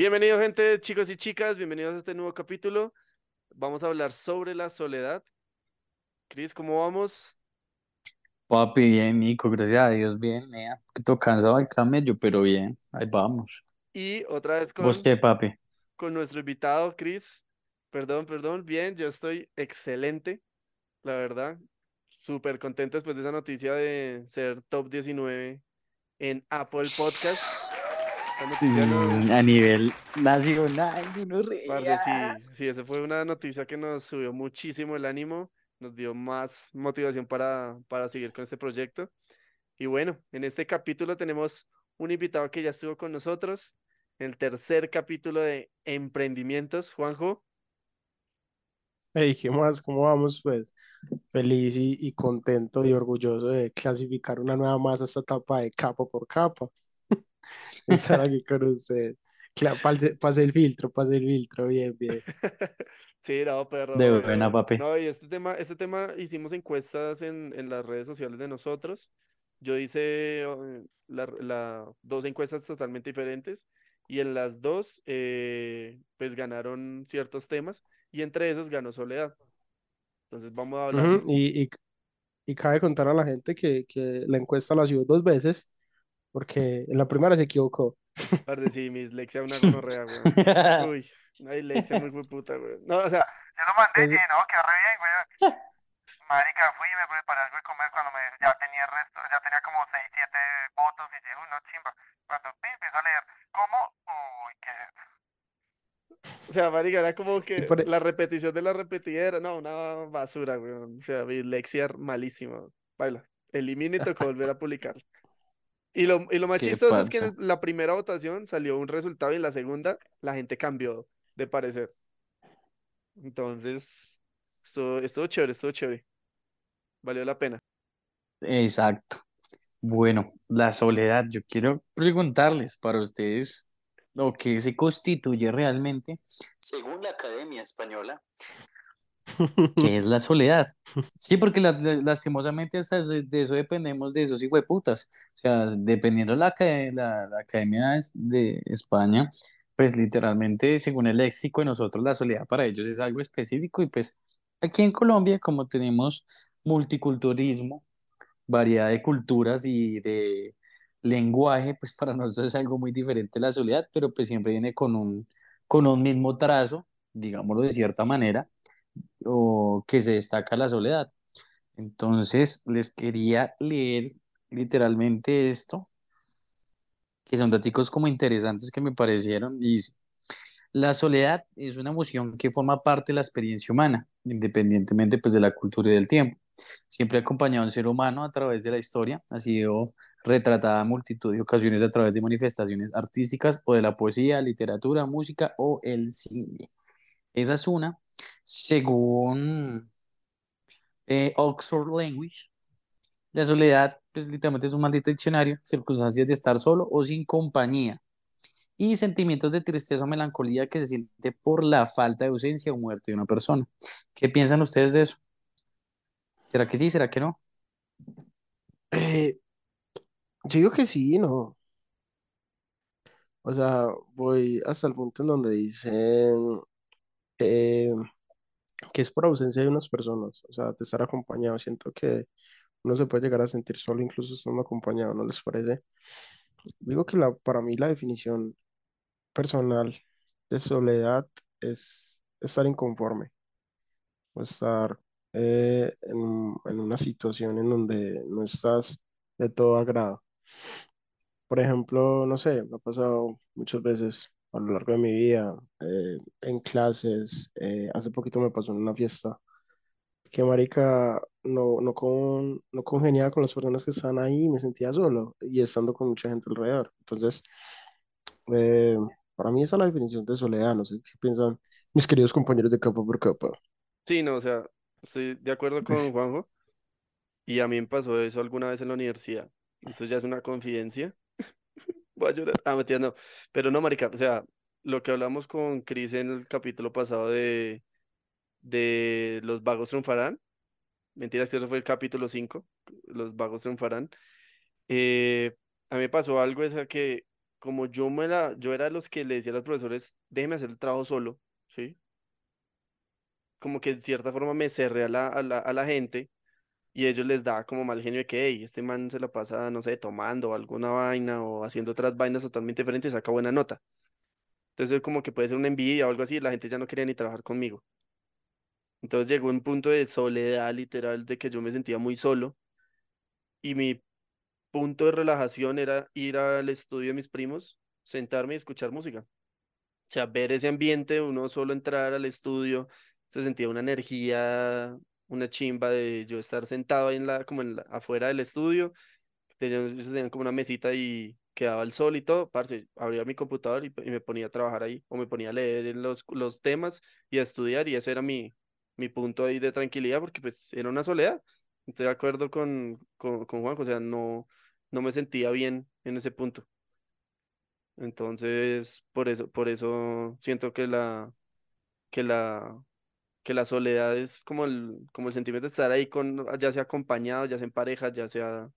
Bienvenidos, gente, chicos y chicas, bienvenidos a este nuevo capítulo. Vamos a hablar sobre la soledad. Cris, ¿cómo vamos? Papi, bien, Nico, gracias a Dios, bien, mea. Poquito cansado del camello, pero bien, ahí vamos. Y otra vez ¿Vos con, qué, papi? con nuestro invitado, Cris. Perdón, perdón, bien, yo estoy excelente, la verdad. Súper contento después de esa noticia de ser top 19 en Apple Podcast. La noticia no- Mm, a nivel nacional, no Parce, sí, sí, esa fue una noticia que nos subió muchísimo el ánimo, nos dio más motivación para, para seguir con este proyecto. Y bueno, en este capítulo tenemos un invitado que ya estuvo con nosotros, el tercer capítulo de Emprendimientos, Juanjo. Hey, ¿qué más? ¿Cómo vamos? Pues feliz y, y contento y orgulloso de clasificar una nueva más a esta etapa de capa por capa. Estar aquí con usted. Pase, pase el filtro, pase el filtro, bien, bien. Sí, no, perro. De eh, buena, papi. No, y este tema, este tema hicimos encuestas en, en las redes sociales de nosotros. Yo hice eh, la, la- dos encuestas totalmente diferentes y en las dos, eh, pues ganaron ciertos temas y entre esos ganó Soledad. Entonces vamos a hablar. Ujú, Y, y, y cabe contar a la gente que, que la encuesta la subió dos veces, porque en la primera se equivocó. Parce, sí, mi dislexia una gonorrea, weón. Uy, una dislexia muy puta, weón. No, o sea, Yo lo mandé, Entonces- sí, no, quedó re bien, güey. Marica, fui y me preparé algo de comer cuando me, ya tenía resto, ya tenía como 6, 7 votos y dije, uy, no, chimba. Cuando pi, empiezo a leer, ¿cómo? Uy, qué... O sea, marica, era como que por e- la repetición de la repetidera, no, una basura, weón. O sea, dislexia malísima. Baila. Elimina y tocó volver a publicar. Y lo, y lo más chistoso es que en la primera votación salió un resultado y en la segunda la gente cambió de parecer. Entonces, estuvo, estuvo chévere, estuvo chévere. Valió la pena. Exacto. Bueno, la soledad, yo quiero preguntarles para ustedes lo que se constituye realmente, según la Academia Española, ¿qué es la soledad? Sí, porque la- la- lastimosamente hasta de eso dependemos de esos hijueputas. O sea, dependiendo la, la, la Academia de España, pues literalmente, según el léxico de nosotros, la soledad para ellos es algo específico y pues aquí en Colombia, como tenemos multiculturalismo, variedad de culturas y de lenguaje, pues para nosotros es algo muy diferente la soledad, pero pues siempre viene con un, con un mismo trazo, digámoslo de cierta manera, o que se destaca la soledad. Entonces, les quería leer literalmente esto, que son datos como interesantes que me parecieron. Dice, la soledad es una emoción que forma parte de la experiencia humana, independientemente pues de la cultura y del tiempo. Siempre ha acompañado a un ser humano a través de la historia, ha sido retratada en multitud de ocasiones a través de manifestaciones artísticas o de la poesía, literatura, música o el cine. Esa es una, según eh, Oxford Language. La soledad, pues es un maldito diccionario, circunstancias de estar solo o sin compañía y sentimientos de tristeza o melancolía que se siente por la falta de ausencia o muerte de una persona. ¿Qué piensan ustedes de eso? ¿Será que sí? ¿Será que no? Eh, yo digo que sí, ¿no? O sea, voy hasta el punto en donde dicen eh, que es por ausencia de unas personas, o sea, de estar acompañado. Siento que uno se puede llegar a sentir solo incluso estando acompañado, ¿no les parece? Digo que la, para mí la definición personal de soledad es estar inconforme o estar eh, en, en una situación en donde no estás de todo agrado. Por ejemplo, no sé, me ha pasado muchas veces a lo largo de mi vida, eh, en clases, eh, hace poquito me pasó en una fiesta, que marica, no, no, con, no congeniaba con las personas que estaban ahí, me sentía solo y estando con mucha gente alrededor. Entonces, eh, para mí esa es la definición de soledad, no sé qué piensan mis queridos compañeros de capa por capa. Sí, no, o sea, estoy de acuerdo con Juanjo. Y a mí me pasó eso alguna vez en la universidad. Esto ya es una confidencia. Voy a llorar. Ah, mentira, no. Pero no, marica, o sea, lo que hablamos con Chris en el capítulo pasado de, de Los vagos triunfarán. Mentira, este fue el capítulo 5. Los vagos triunfarán. Eh, a mí me pasó algo, es que como yo me la, yo era de los que le decía a los profesores, déjeme hacer el trabajo solo, ¿sí? Como que de cierta forma me cerré a la, a la, a la gente y ellos les daba como mal genio de que, hey, este man se la pasa, no sé, tomando alguna vaina o haciendo otras vainas totalmente diferentes y saca buena nota. Entonces como que puede ser una envidia o algo así, la gente ya no quería ni trabajar conmigo. Entonces llegó un punto de soledad literal de que yo me sentía muy solo y mi punto de relajación era ir al estudio de mis primos, sentarme y escuchar música. O sea, ver ese ambiente, uno solo entrar al estudio, se sentía una energía, una chimba de yo estar sentado ahí en la, como en la, afuera del estudio, tenían, tenían como una mesita y quedaba el sol y todo, parce, abría mi computador y, y me ponía a trabajar ahí, o me ponía a leer los, los temas y a estudiar, y ese era mi, mi punto ahí de tranquilidad, porque pues era una soledad. Estoy de acuerdo con, con, con Juan, o sea, no, no me sentía bien en ese punto. Entonces, por eso, por eso siento que la, que la, que la soledad es como el, como el sentimiento de estar ahí con, ya sea acompañado, ya sea en pareja, ya sea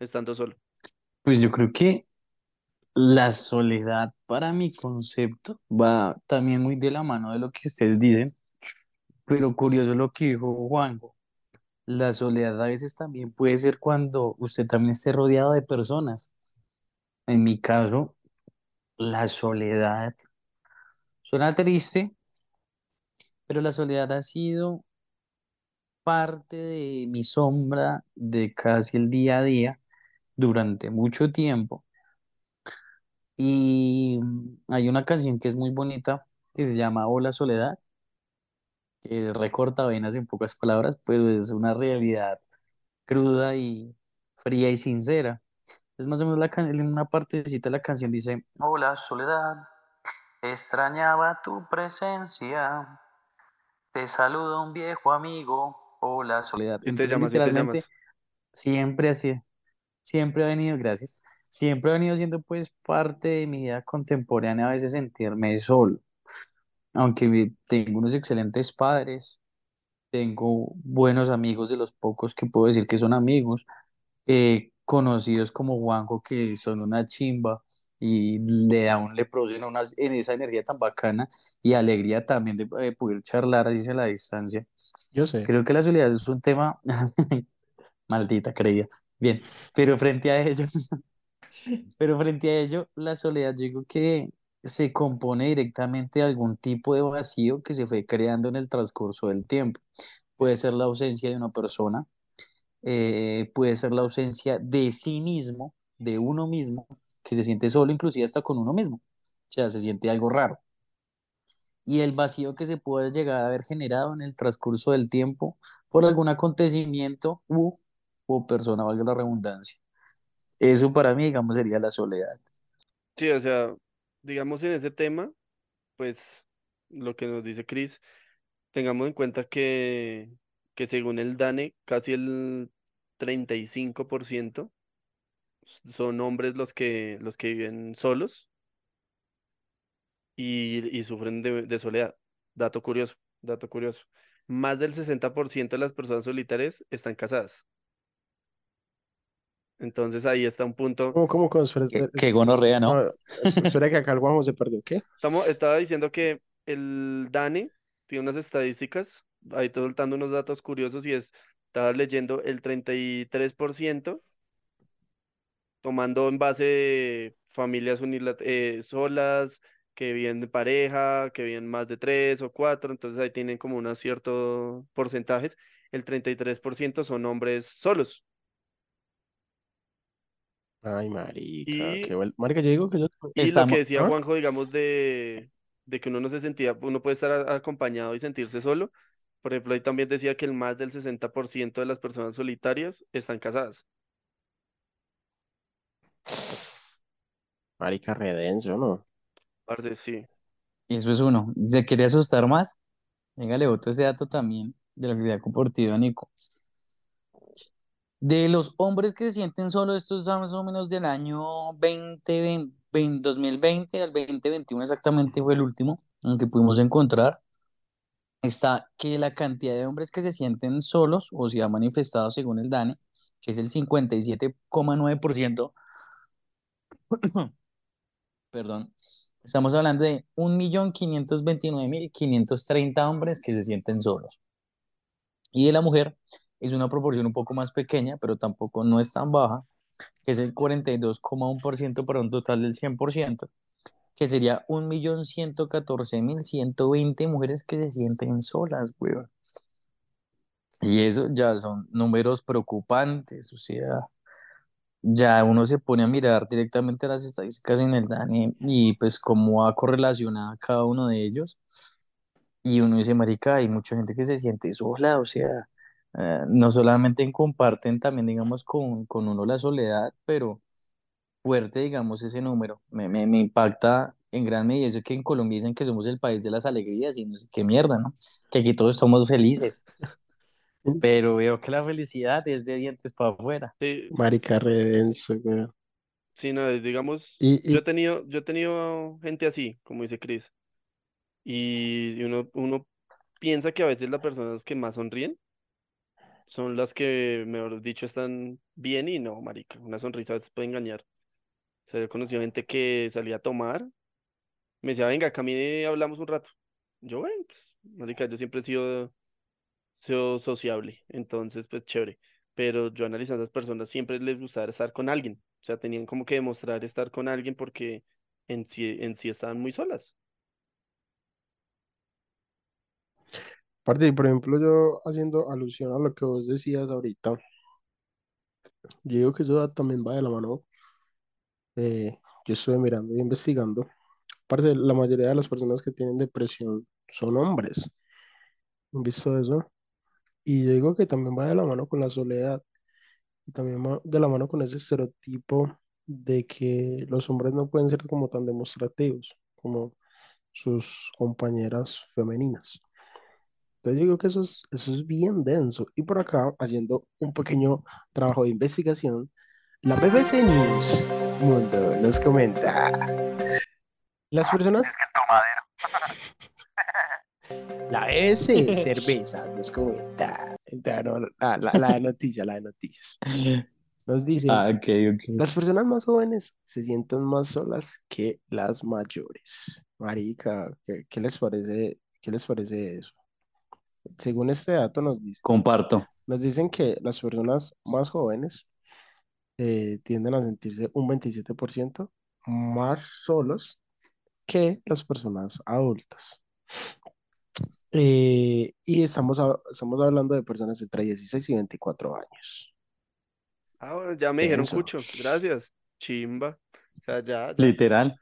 estando solo. Pues yo creo que la soledad para mi concepto va también muy de la mano de lo que ustedes dicen, pero curioso lo que dijo Juanjo. La soledad a veces también puede ser cuando usted también esté rodeado de personas. En mi caso, la soledad suena triste, pero la soledad ha sido parte de mi sombra de casi el día a día durante mucho tiempo. Y hay una canción que es muy bonita que se llama Hola Soledad, que recorta venas en pocas palabras, pero es una realidad cruda y fría y sincera. Es más o menos la en una partecita de la canción dice, Hola Soledad, extrañaba tu presencia, te saluda un viejo amigo, hola Soledad. Te Entonces llamas, te literalmente llamas. siempre así, siempre ha venido, gracias, siempre ha venido siendo pues parte de mi vida contemporánea a veces sentirme solo, aunque tengo unos excelentes padres, tengo buenos amigos de los pocos que puedo decir que son amigos, eh, conocidos como Juanjo que son una chimba y le da un, le producen una, en esa energía tan bacana y alegría también de eh, poder charlar así a la distancia. Yo sé. Creo que la soledad es un tema, maldita creía, bien, pero frente a ello, pero frente a ello, la soledad yo digo que se compone directamente de algún tipo de vacío que se fue creando en el transcurso del tiempo. Puede ser la ausencia de una persona, eh, puede ser la ausencia de sí mismo, de uno mismo, que se siente solo, inclusive hasta con uno mismo. O sea, se siente algo raro. Y el vacío que se puede llegar a haber generado en el transcurso del tiempo por algún acontecimiento u, o persona, valga la redundancia. Eso para mí, digamos, sería la soledad. Sí, o sea, digamos en ese tema, pues lo que nos dice Chris, tengamos en cuenta que, que según el DANE, casi el 35% son hombres los que, los que viven solos y, y sufren de, de soledad. Dato curioso, dato curioso. Más del 60% de las personas solitarias están casadas. Entonces ahí está un punto. ¿Cómo, cómo, qué gonorrea, ¿no? no, es- espera que acá el Juanjo se perdió. ¿Qué? Estamos, estaba diciendo que el DANE tiene unas estadísticas, ahí estoy soltando unos datos curiosos y es, estaba leyendo el 33% tomando en base de familias eh, solas, que viven de pareja, que viven más de tres o cuatro, entonces ahí tienen como unos ciertos porcentajes. El 33% son hombres solos. Ay, marica, Y, qué vuel- Marica, yo digo que yo... y lo que decía ¿Ah? Juanjo, digamos, de, de que uno no se sentía, uno puede estar a- acompañado y sentirse solo. Por ejemplo, ahí también decía que el más del 60% de las personas solitarias están casadas. Marica, redenso, ¿no? Parce, sí. eso es uno. ¿Se quiere asustar más? Venga, le boto ese dato también de lo que le ha compartido Nico. De los hombres que se sienten solos, estos son más o menos del año 20, 20 2020 al 2021 exactamente fue el último en el que pudimos encontrar. Está que la cantidad de hombres que se sienten solos o se ha manifestado según el DANE, que es el 57,9%, perdón, estamos hablando de 1.529.530 hombres que se sienten solos. Y de la mujer es una proporción un poco más pequeña, pero tampoco no es tan baja, que es el 42,1% para un total del 100%, que sería 1.114.120 mujeres que se sienten solas, weón. Y eso ya son números preocupantes, o sea, ya uno se pone a mirar directamente las estadísticas en el DANE y pues cómo va correlacionada cada uno de ellos. Y uno dice, marica, hay mucha gente que se siente sola, o sea, eh, no solamente comparten también, digamos, con, con uno la soledad, pero fuerte, digamos, ese número. Me, me, me impacta en gran medida eso que en Colombia dicen que somos el país de las alegrías y no sé qué mierda, ¿no? Que aquí todos somos felices. Pero veo que la felicidad es de dientes para afuera. Sí, Marica redenso, weón. sí, no, digamos, Y, yo y he tenido, yo he tenido gente así, como dice Chris, y uno, uno piensa que a veces las personas que más sonríen son las que, mejor dicho, están bien y no, marica, una sonrisa a veces puede engañar. O sea, yo he conocido gente que salía a tomar, me decía, venga, camine, hablamos un rato. Yo, bueno, pues, marica, yo siempre he sido, sido sociable, entonces, pues, chévere. Pero yo analizando a las personas, siempre les gustaba estar con alguien. O sea, tenían como que demostrar estar con alguien porque en sí, en sí estaban muy solas. aparte, por ejemplo, yo haciendo alusión a lo que vos decías ahorita, yo digo que eso también va de la mano. eh, yo estuve mirando y investigando. Aparte, la mayoría de las personas que tienen depresión son hombres. ¿Han visto eso? Y yo digo que también va de la mano con la soledad y también va de la mano con ese estereotipo de que los hombres no pueden ser como tan demostrativos como sus compañeras femeninas. Entonces yo digo que eso es, eso es bien denso. Y por acá, haciendo un pequeño trabajo de investigación, la BBC News Mundo nos comenta, las personas, Es que la BBC Cerveza nos comenta, Entonces, no, la, la, la de noticias, la de noticias, nos dice, Ah, ok, ok. las personas más jóvenes se sienten más solas que las mayores. Marica, ¿qué, qué les parece, qué les parece eso? Según este dato nos dice, Comparto. nos dicen que las personas más jóvenes eh, tienden a sentirse un 27% más solos que las personas adultas. Eh, y estamos, a- estamos hablando de personas entre 16 y 24 años. Ah, bueno, ya me dijeron cucho, gracias. Chimba. O sea, ya, ya. Literal.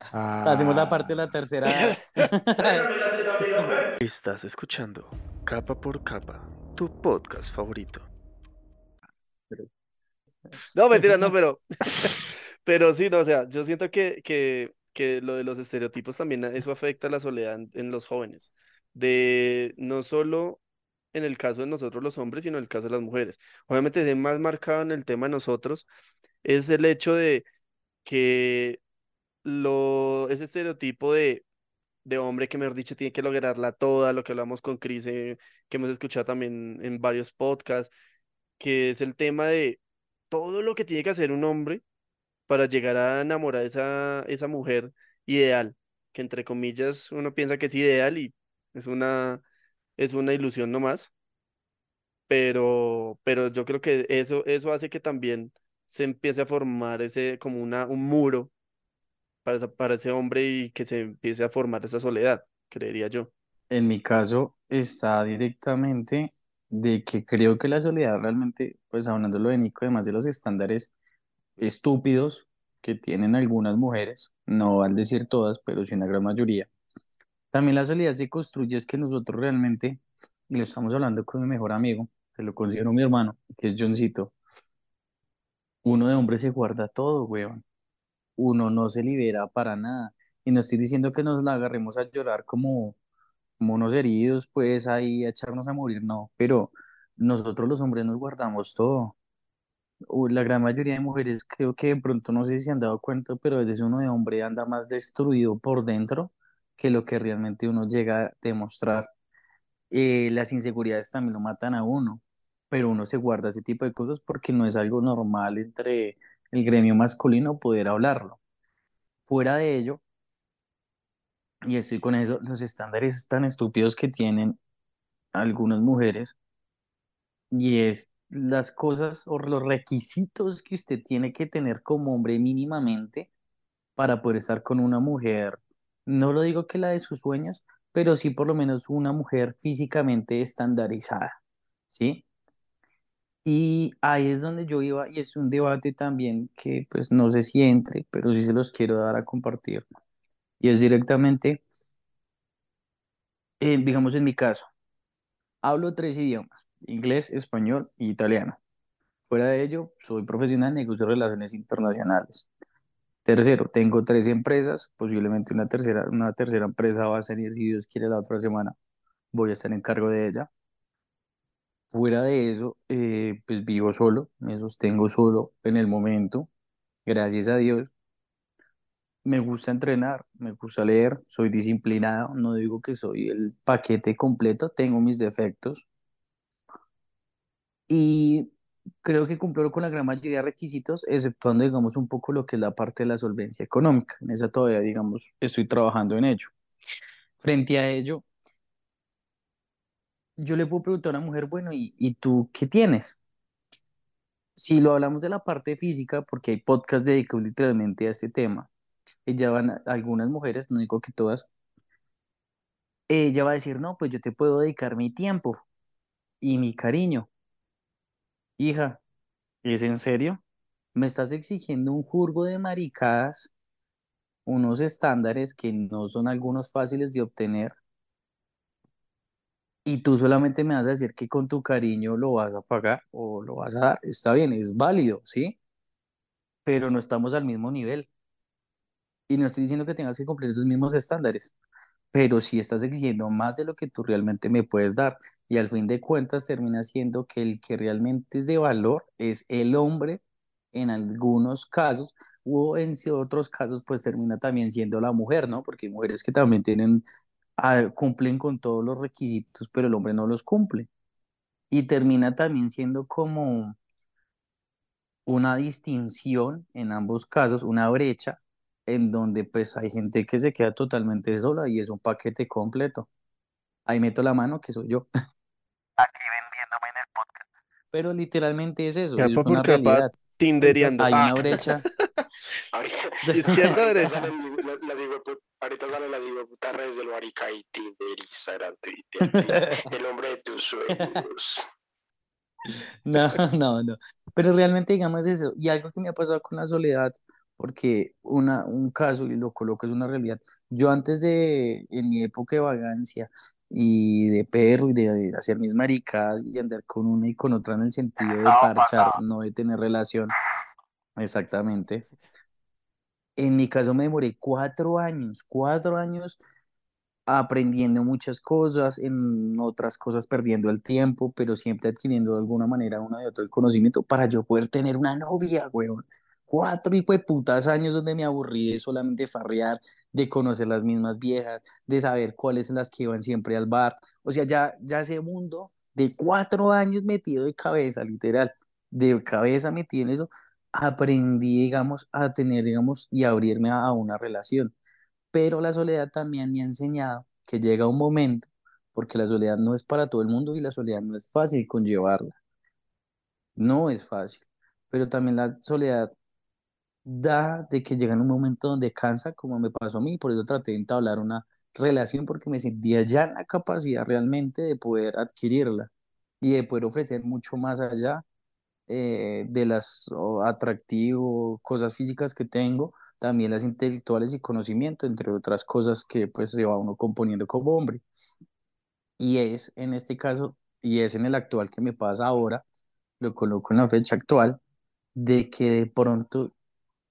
Ah, Hacemos la parte de la tercera. Estás escuchando Capa por Capa, tu podcast favorito. No, mentira, no, pero, pero sí, no, o sea, yo siento que, que, que lo de los estereotipos también, eso afecta a la soledad en, en los jóvenes, de no solo en el caso de nosotros los hombres, sino en el caso de las mujeres. Obviamente, es más marcado en el tema de nosotros, es el hecho de que lo, ese estereotipo de, de hombre que, mejor dicho, tiene que lograrla toda, lo que hablamos con Cris, eh, que hemos escuchado también en varios podcasts, que es el tema de todo lo que tiene que hacer un hombre para llegar a enamorar a esa, esa mujer ideal, que entre comillas uno piensa que es ideal y es una, es una ilusión nomás, pero, pero yo creo que eso, eso hace que también se empiece a formar ese, como una, un muro para, para ese hombre y que se empiece a formar esa soledad, creería yo. En mi caso está directamente de que creo que la soledad realmente, pues hablándolo de Nico, además de los estándares estúpidos que tienen algunas mujeres, no al decir todas, pero sí una gran mayoría, también la soledad se construye es que nosotros realmente, y lo estamos hablando con mi mejor amigo, que lo considero mi hermano, que es Johncito, uno de hombre se guarda todo, weón. Uno no se libera para nada. Y no estoy diciendo que nos la agarremos a llorar como como unos heridos, pues ahí a echarnos a morir, no, pero nosotros los hombres nos guardamos todo. La gran mayoría de mujeres creo que de pronto no sé si se han dado cuenta, pero a veces uno de hombre anda más destruido por dentro que lo que realmente uno llega a demostrar. Eh, las inseguridades también lo matan a uno, pero uno se guarda ese tipo de cosas porque no es algo normal entre el gremio masculino poder hablarlo. Fuera de ello, y estoy con eso, los estándares tan estúpidos que tienen algunas mujeres, y es las cosas o los requisitos que usted tiene que tener como hombre mínimamente para poder estar con una mujer. No lo digo que la de sus sueños, pero sí por lo menos una mujer físicamente estandarizada, ¿sí? Y ahí es donde yo iba y es un debate también que pues no sé si entre, pero sí se los quiero dar a compartir. Y es directamente, eh, digamos en mi caso, hablo tres idiomas, inglés, español e italiano. Fuera de ello, soy profesional en negocios de relaciones internacionales. Tercero, tengo tres empresas, posiblemente una tercera, una tercera empresa va a salir, si Dios quiere, la otra semana. Voy a estar en cargo de ella. Fuera de eso, eh, pues vivo solo, me sostengo solo en el momento, gracias a Dios. Me gusta entrenar, me gusta leer, soy disciplinado, no digo que soy el paquete completo, tengo mis defectos. Y creo que cumplo con la gran mayoría de requisitos, exceptuando, digamos, un poco lo que es la parte de la solvencia económica. En esa todavía, digamos, estoy trabajando en ello. Frente a ello, yo le puedo preguntar a una mujer, bueno, ¿y, y tú qué tienes? Si lo hablamos de la parte física, porque hay podcasts dedicados literalmente a este tema, ella van algunas mujeres, no digo que todas, ella va a decir, no, pues yo te puedo dedicar mi tiempo y mi cariño. Hija, ¿es en serio? ¿Me estás exigiendo un jurgo de maricadas, unos estándares que no son algunos fáciles de obtener? Y tú solamente me vas a decir que con tu cariño lo vas a pagar o lo vas a dar. Está bien, es válido, ¿sí? Pero no estamos al mismo nivel. Y no estoy diciendo que tengas que cumplir esos mismos estándares, pero si estás exigiendo más de lo que tú realmente me puedes dar. Y al fin de cuentas termina siendo que el que realmente es de valor es el hombre en algunos casos, o en otros casos pues termina también siendo la mujer, ¿no? Porque hay mujeres que también tienen, ah, cumplen con todos los requisitos, pero el hombre no los cumple. Y termina también siendo como una distinción en ambos casos, una brecha en donde pues hay gente que se queda totalmente sola y es un paquete completo. Ahí meto la mano, que soy yo. Aquí vendiéndome en el podcast. Pero literalmente es eso, es una realidad. tindereando. Hay Ah, una brecha. Izquierda, derecha. hijuepu- ahorita salen las hijueputas redes del marica y Tinder, Instagram, Twitter, el hombre de tus sueños. No, no, no. Pero realmente digamos eso. Y algo que me ha pasado con la soledad, porque una, un caso, y lo coloco, es una realidad. Yo antes de, en mi época de vagancia y de perro y de, de hacer mis maricadas y andar con una y con otra en el sentido de parchar, no de tener relación, exactamente. En mi caso me demoré cuatro años, cuatro años aprendiendo muchas cosas, en otras cosas perdiendo el tiempo, pero siempre adquiriendo de alguna manera uno de otro el conocimiento para yo poder tener una novia, weón. Cuatro hijo de putas años donde me aburrí de solamente farrear, de conocer las mismas viejas, de saber cuáles son las que iban siempre al bar. O sea, ya, ya ese mundo de cuatro años metido de cabeza, literal, de cabeza metido en eso, aprendí, digamos, a tener, digamos, y abrirme a, a una relación pero la soledad también me ha enseñado que llega un momento, porque la soledad no es para todo el mundo y la soledad no es fácil conllevarla, no es fácil, pero también la soledad da de que llega en un momento donde cansa, como me pasó a mí, por eso traté de entablar una relación porque me sentía ya en la capacidad realmente de poder adquirirla y de poder ofrecer mucho más allá eh, de las o, atractivos, cosas físicas que tengo, también las intelectuales y conocimiento, entre otras cosas que pues se va uno componiendo como hombre. Y es en este caso, y es en el actual que me pasa ahora, lo coloco en la fecha actual, de que de pronto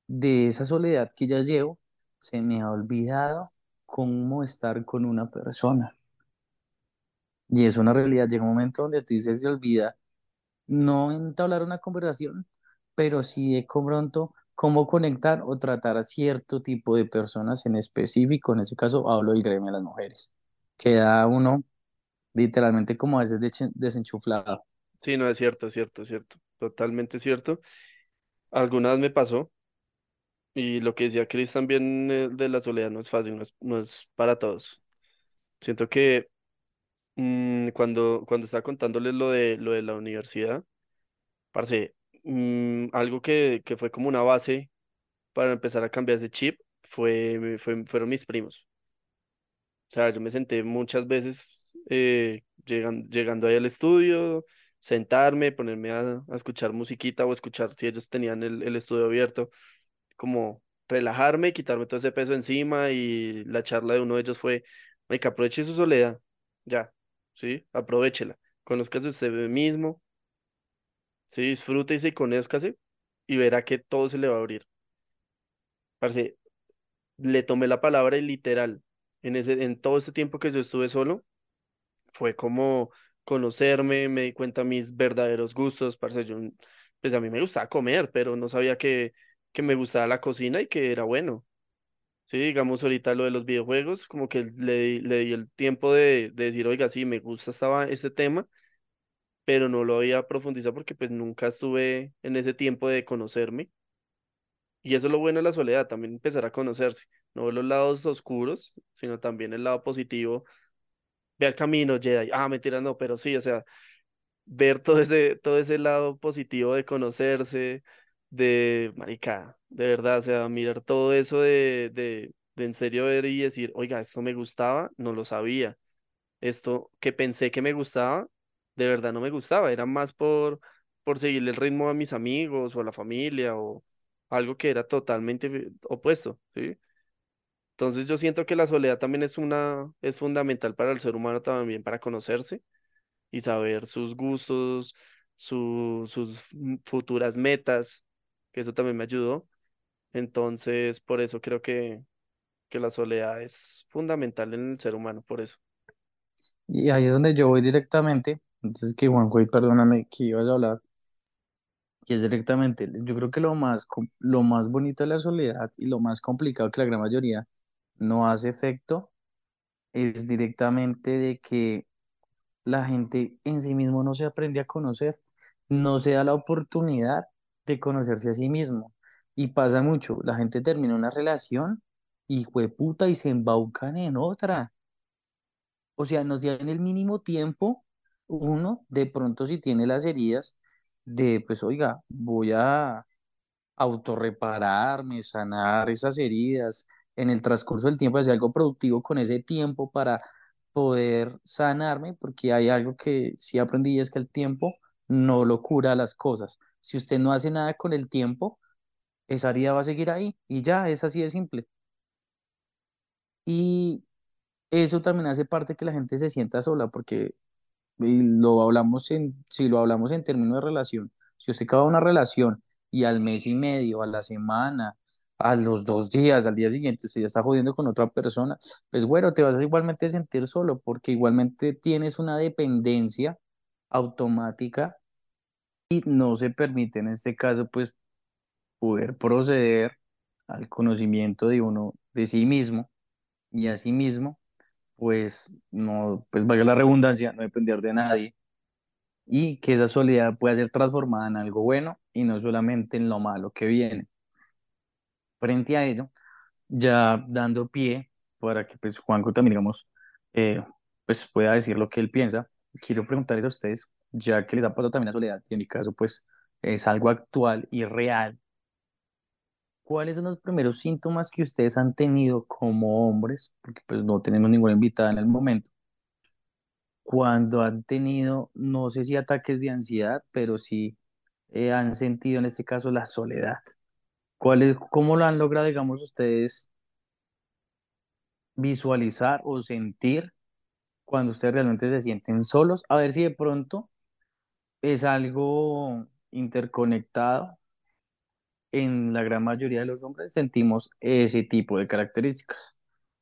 de esa soledad que ya llevo, se me ha olvidado cómo estar con una persona. Y es una realidad, llega un momento donde tú dices, se olvida no entablar una conversación, pero sí de pronto cómo conectar o tratar a cierto tipo de personas en específico. En ese caso hablo del gremio de las mujeres. Queda uno literalmente como a veces desenchuflado. Sí, no, es cierto, es cierto, es cierto. Totalmente cierto. Alguna vez me pasó Y lo que decía Chris también eh, de la soledad no es fácil, no es, no es para todos. Siento que mm, cuando, cuando estaba contándoles lo de, lo de la universidad, parce, mm, algo que, que fue como una base para empezar a cambiar ese chip fue, fue, fueron mis primos. O sea, yo me senté muchas veces eh, llegan, llegando ahí al estudio, sentarme, ponerme a, a escuchar musiquita o escuchar si ellos tenían el, el estudio abierto, como relajarme, quitarme todo ese peso encima y la charla de uno de ellos fue, que aproveche su soledad, ya, ¿sí? Aprovechela, conózcase usted mismo, sí, disfrute y se conózcase y verá que todo se le va a abrir. Parce, le tomé la palabra y literal, en ese, en todo este tiempo que yo estuve solo, fue como conocerme, me di cuenta mis verdaderos gustos, parce, yo, pues a mí me gustaba comer, pero no sabía que, que me gustaba la cocina y que era bueno. Sí, digamos ahorita lo de los videojuegos, como que le, le di el tiempo de, de decir, oiga, sí, me gusta estaba este tema, pero no lo había profundizado porque pues nunca estuve en ese tiempo de conocerme. Y eso es lo bueno de la soledad, también empezar a conocerse, no los lados oscuros, sino también el lado positivo. Ve al camino, Jedi. Ah, mentira, no, pero sí, o sea, ver todo ese, todo ese lado positivo de conocerse, de, marica, de verdad, o sea, mirar todo eso de, de, de en serio ver y decir, oiga, esto me gustaba, no lo sabía. Esto que pensé que me gustaba, de verdad no me gustaba, era más por, por seguirle el ritmo a mis amigos o a la familia o algo que era totalmente opuesto, ¿sí? Entonces yo siento que la soledad también es una, es fundamental para el ser humano también, para conocerse y saber sus gustos, su- sus m- futuras metas, que eso también me ayudó. Entonces, por eso creo que, que la soledad es fundamental en el ser humano, por eso. Y ahí es donde yo voy directamente, antes que Juanjo, y perdóname que ibas a hablar, y es directamente, yo creo que lo más, lo más bonito de la soledad y lo más complicado que la gran mayoría no hace efecto es directamente de que la gente en sí mismo no se aprende a conocer, no se da la oportunidad de conocerse a sí mismo. Y pasa mucho, la gente termina una relación y puta y se embaucan en otra. O sea, nos dan el mínimo tiempo, uno, de pronto si tiene las heridas, de pues oiga, voy a autorrepararme, sanar esas heridas, en el transcurso del tiempo hacer algo productivo con ese tiempo para poder sanarme, porque hay algo que sí aprendí es que el tiempo no lo cura las cosas. Si usted no hace nada con el tiempo, esa herida va a seguir ahí y ya, es así de simple. Y eso también hace parte que la gente se sienta sola, porque lo hablamos en, si lo hablamos en términos de relación, si usted acaba una relación y al mes y medio, a la semana, a los dos días, al día siguiente, usted ya está jodiendo con otra persona, pues bueno, te vas a igualmente sentir solo porque igualmente tienes una dependencia automática y no se permite en este caso pues poder proceder al conocimiento de uno, de sí mismo y a sí mismo, pues no, pues valga la redundancia, no depender de nadie y que esa soledad pueda ser transformada en algo bueno y no solamente en lo malo que viene. Frente a ello, ya dando pie para que pues Juanco también, digamos, eh, pues pueda decir lo que él piensa, quiero preguntarles a ustedes, ya que les ha pasado también la soledad, y en mi caso pues es algo actual y real, ¿cuáles son los primeros síntomas que ustedes han tenido como hombres? Porque pues no tenemos ninguna invitada en el momento cuando han tenido, no sé si ataques de ansiedad, pero sí eh, han sentido en este caso la soledad. ¿Cuál es, cómo lo han logrado, digamos, ustedes visualizar o sentir cuando ustedes realmente se sienten solos? A ver si de pronto es algo interconectado. En la gran mayoría de los hombres sentimos ese tipo de características.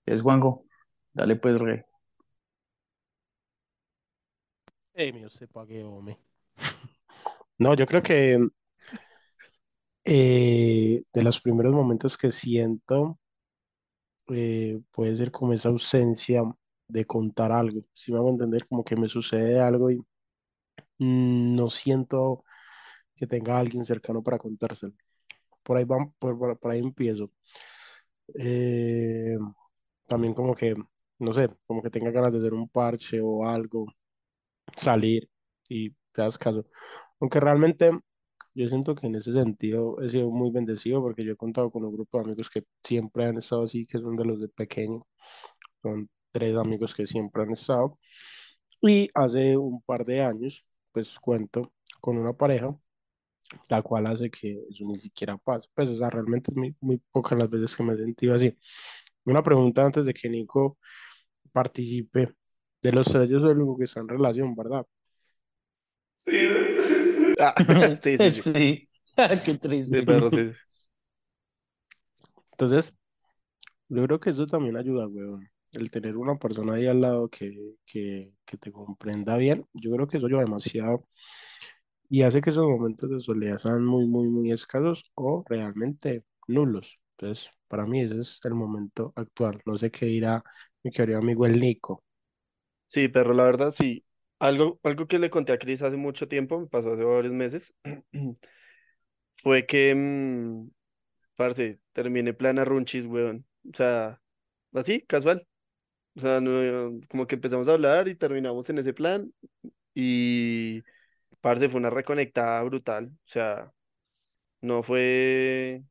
Es Juanjo, dale pues, rey. Eh, mi usted pague, hombre. No, yo creo que eh, de los primeros momentos que siento eh, puede ser como esa ausencia de contar algo. Si me hago entender, como que me sucede algo y no siento que tenga a alguien cercano para contárselo. por ahí van, por, por- por ahí empiezo. Eh, también como que, no sé, como que tenga ganas de hacer un parche o algo, salir y te das caso. Aunque realmente yo siento que en ese sentido he sido muy bendecido porque yo he contado con un grupo de amigos que siempre han estado así, que son de los de pequeño. Son tres amigos que siempre han estado. Y hace un par de años, pues cuento con una pareja, la cual hace que eso ni siquiera pase. Pues, o sea, realmente es muy, muy pocas las veces que me he sentido así. Una pregunta antes de que Nico participe. De los tres, yo soy el único que está en relación, ¿verdad? Sí, Ah, sí, sí, sí. Sí. Qué triste. Sí, Pedro, sí. sí. Entonces, yo creo que eso también ayuda, weón. El tener una persona ahí al lado que, que, que te comprenda bien, yo creo que eso ayuda demasiado y hace que esos momentos de soledad sean muy, muy, muy escasos o realmente nulos. Entonces, para mí ese es el momento actual. No sé qué dirá mi querido amigo el Nico. Sí, pero la verdad sí. Algo, algo que le conté a Cris hace mucho tiempo, me pasó hace varios meses, fue que, mm, parce, terminé plana runchis, weón. O sea, así, casual. O sea, no, como que empezamos a hablar y terminamos en ese plan y, parce, fue una reconectada brutal. O sea, no fue,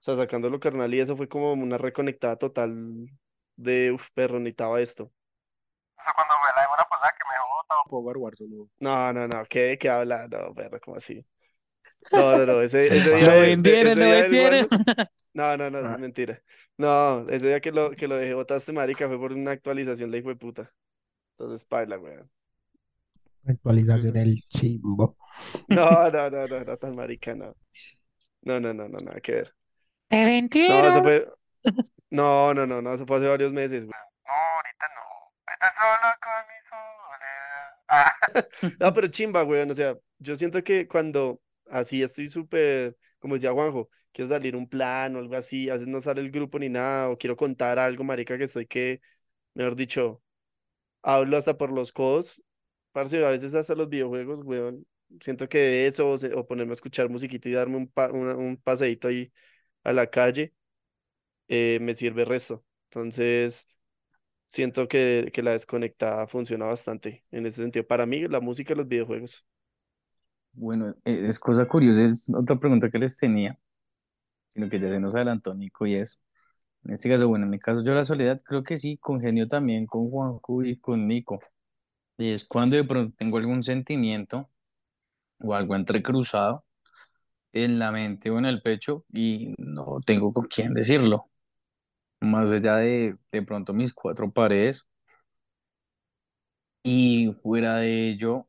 o sea, sacándolo carnal y eso fue como una reconectada total de, uff, perro, necesitaba esto. O sea, cuando fue la semana pasada que me dejó botado. Power Warzone. No, no, no, ¿qué, qué habla? No, perro, ¿cómo así? No, no, no, ese, ese Lo día de- vendieron, lo vendieron. Warzone- No, no, no, eso Ah. es mentira. No, ese día que lo, que lo dejé botaste, marica, fue por una actualización, le hijo de puta. Entonces, paila, weón. Actualización el chimbo. No, no, no, no, no, tan marica, no. No, no, no, no, nada que ver. Me No, eso vendieron. fue. No, no, no, no, eso fue hace varios meses, weón. No, ahorita no. Estoy solo con mi soledad. Ah, No, pero chimba, weón. O sea, yo siento que cuando así estoy súper, como decía Juanjo, quiero salir un plan o algo así, a veces no sale el grupo ni nada, o quiero contar algo, marica, que estoy que, mejor dicho, hablo hasta por los codos. Parce, a veces hasta los videojuegos, weón. Siento que de eso, o, ponerme a escuchar musiquita y darme un, pa- una- un paseíto ahí a la calle, eh, me sirve resto. Entonces, siento que, que la desconectada funciona bastante en ese sentido. Para mí, la música y los videojuegos. Bueno, eh, es cosa curiosa, es otra pregunta que les tenía, sino que ya se nos adelantó Nico y es, en este caso, bueno, en mi caso yo la soledad creo que sí, congenio también con Juanjo y con Nico, y es cuando de pronto tengo algún sentimiento o algo entrecruzado en la mente o en el pecho y no tengo con quién decirlo, más allá de de pronto mis cuatro paredes. Y fuera de ello.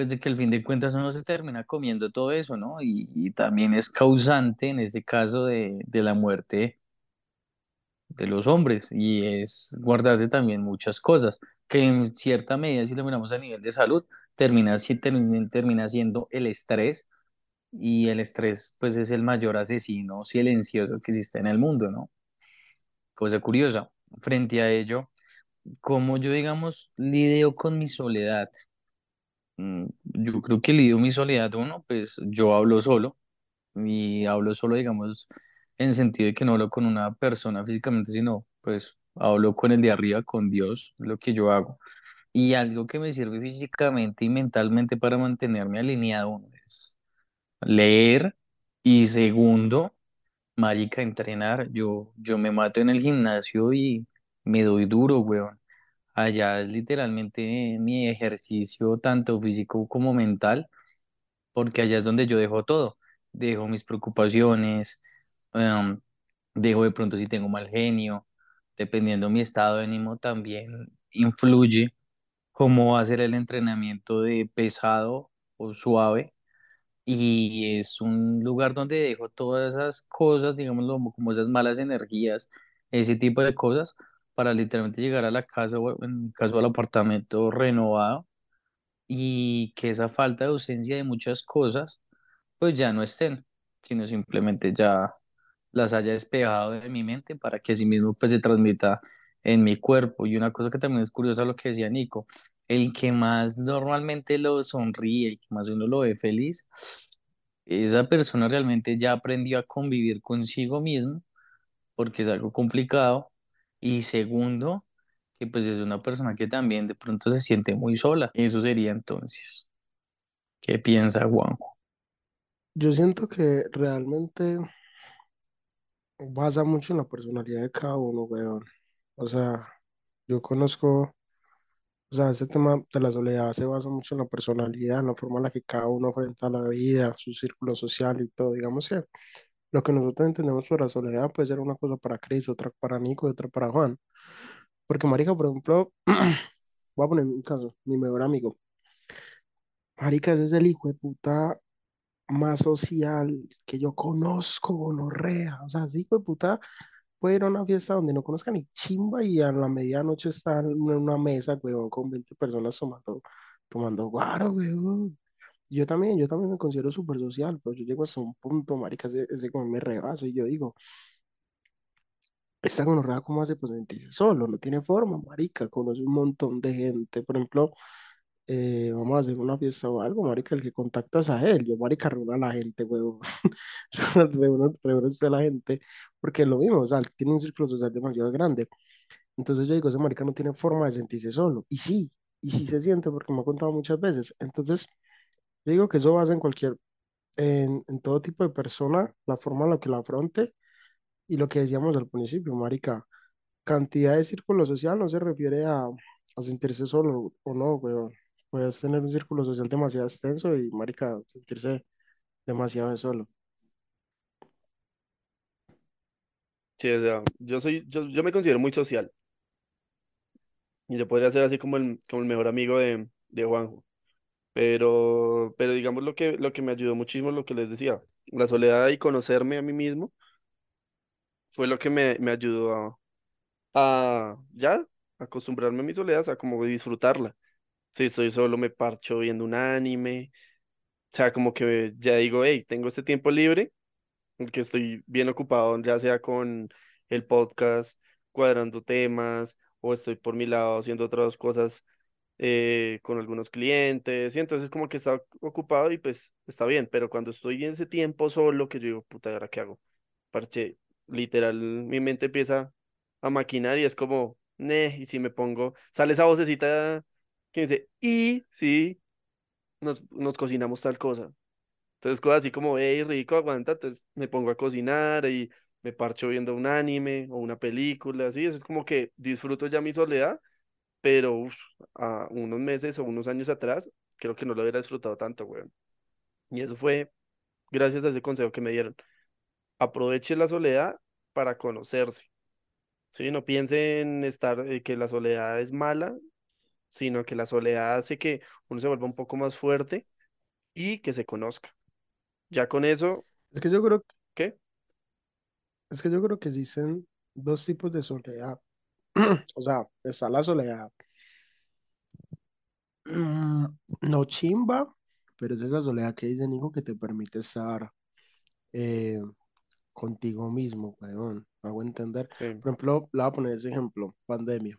Pues de que al fin de cuentas uno se termina comiendo todo eso, ¿no? Y, y también es causante en este caso de, de la muerte de los hombres y es guardarse también muchas cosas que en cierta medida, si lo miramos a nivel de salud, termina, termina siendo el estrés y el estrés pues es el mayor asesino silencioso que existe en el mundo, ¿no? Cosa curiosa, frente a ello, como yo digamos lidio con mi soledad? Mm, Yo creo que lidio mi soledad, uno, pues yo hablo solo y hablo solo, digamos, en sentido de que no hablo con una persona físicamente, sino pues hablo con el de arriba, con Dios, lo que yo hago. Y algo que me sirve físicamente y mentalmente para mantenerme alineado, es leer y segundo, marica, entrenar. Yo, yo me mato en el gimnasio y me doy duro, weón. Allá es literalmente mi ejercicio, tanto físico como mental porque allá es donde yo dejo todo, dejo mis preocupaciones, em, dejo de pronto si tengo mal genio, dependiendo mi estado de ánimo también influye cómo va a ser el entrenamiento de pesado o suave. Y es un lugar donde dejo todas esas cosas, digamos como como esas malas energías, ese tipo de cosas para literalmente llegar a la casa o en mi caso al apartamento renovado y que esa falta de ausencia de muchas cosas pues ya no estén, sino simplemente ya las haya despejado de mi mente para que así mismo pues se transmita en mi cuerpo. Y una cosa que también es curiosa lo que decía Nico, el que más normalmente lo sonríe, el que más uno lo ve feliz, esa persona realmente ya aprendió a convivir consigo mismo, porque es algo complicado. Y segundo, que pues es una persona que también de pronto se siente muy sola. Eso sería entonces. ¿Qué piensa Juanjo? Yo siento que realmente basa mucho en la personalidad de cada uno, weón. O sea, yo conozco, o sea, ese tema de la soledad se basa mucho en la personalidad, en la forma en la que cada uno enfrenta la vida, su círculo social y todo. Digamos que lo que nosotros entendemos por la soledad puede ser una cosa para Chris, otra para Nico y otra para Juan. Porque, marica, por ejemplo, voy a poner un caso, mi mejor amigo. Marica, ese es el hijo de puta más social que yo conozco, gonorrea. O sea, ese hijo de puta puede ir a una fiesta donde no conozca ni chimba y a la medianoche está en una mesa, weón, con 20 personas tomando, tomando guaro, weón. Yo también, yo también me considero súper social, pero yo llego hasta un punto, marica, ese, ese como me rebasa y yo digo, esta gonorrea, ¿cómo hace pues sentirse solo? No tiene forma, marica, conoce un montón de gente. Por ejemplo, eh, vamos a hacer una fiesta o algo, marica, el que contactas a él, yo, marica, reúna a la gente, weón. reúna, a la gente, porque es lo mismo, o sea, tiene un círculo social demasiado grande. Entonces yo digo, ese marica no tiene forma de sentirse solo. Y sí, y sí se siente, porque me ha contado muchas veces. Entonces, digo que eso va en cualquier, en, en todo tipo de persona, la forma en la que la afronte y lo que decíamos al principio, marica, cantidad de círculo social no se refiere a, a sentirse solo o no, weón. Puedes tener un círculo social demasiado extenso y, marica, sentirse demasiado solo. Sí, o sea, yo soy, yo, yo me considero muy social. Y yo podría ser así como el, como el mejor amigo de, de Juanjo. Pero, pero digamos lo que, lo que me ayudó muchísimo, lo que les decía, la soledad y conocerme a mí mismo fue lo que me, me ayudó a, a ya acostumbrarme a mi soledad, o sea, como disfrutarla. Si estoy solo, me parcho viendo un anime, o sea, como que ya digo, hey, tengo este tiempo libre, porque estoy bien ocupado, ya sea con el podcast, cuadrando temas, o estoy por mi lado haciendo otras cosas eh, con algunos clientes, y entonces como que está ocupado y pues está bien, pero cuando estoy en ese tiempo solo, que yo digo, puta, ¿y ahora qué hago? Parche, literal, mi mente empieza a maquinar y es como, ne, y si me pongo, sale esa vocecita que dice, y si nos, nos cocinamos tal cosa. Entonces, cosas así como, hey, rico, aguanta, entonces me pongo a cocinar y me parcho viendo un anime o una película, así, eso es como que disfruto ya mi soledad, pero uf, a unos meses o unos años atrás, creo que no lo hubiera disfrutado tanto, weón. Y eso fue gracias a ese consejo que me dieron. Aproveche la soledad para conocerse. Sí, no piense en estar, eh, que la soledad es mala, sino que la soledad hace que uno se vuelva un poco más fuerte y que se conozca. Ya con eso, Es que yo creo, ¿qué? es que yo creo que existen dos tipos de soledad. O sea, está la soledad no chimba, pero es esa soledad que dice Nico que te permite estar eh, contigo mismo, weón. ¿Me hago entender? Sí. Por ejemplo, le voy a poner ese ejemplo, pandemia.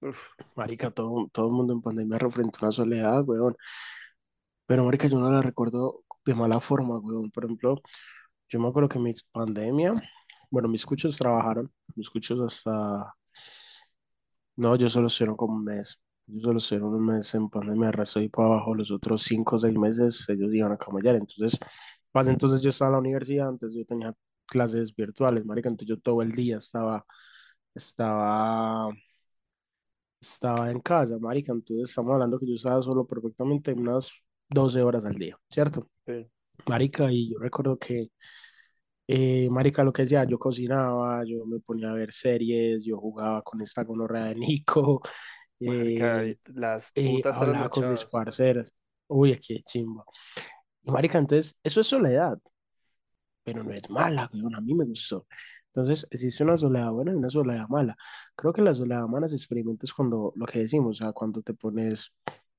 Uf, Marica, todo, todo el mundo en pandemia refrentó una soledad, weón. Pero, marica, yo no la recuerdo de mala forma, weón. Por ejemplo, yo me acuerdo que mis pandemia, bueno, mis cuchos trabajaron, mis cuchos hasta, no, yo solo estuvieron como un mes. Yo solo estuvieron un mes en pandemia, el resto y para abajo, los otros cinco o seis meses ellos iban a camellar. Entonces, pues entonces yo estaba en la universidad, antes yo tenía clases virtuales, marica, entonces yo todo el día estaba, estaba estaba en casa, marica, entonces estamos hablando que yo estaba solo perfectamente unas 12 horas al día, ¿cierto? sí, Marica, y yo recuerdo que, eh, marica, lo que decía, yo cocinaba, yo me ponía a ver series, yo jugaba con esta gonorrea de Nico, marica, eh, las eh, putas hablaba con mis parceras, uy, qué chimba. Y marica, entonces, eso es soledad, pero no es mala, weón, a mí me gustó. Entonces, existe una soledad buena y una soledad mala. Creo que la soledad mala se experimenta es cuando, lo que decimos, o sea, cuando te pones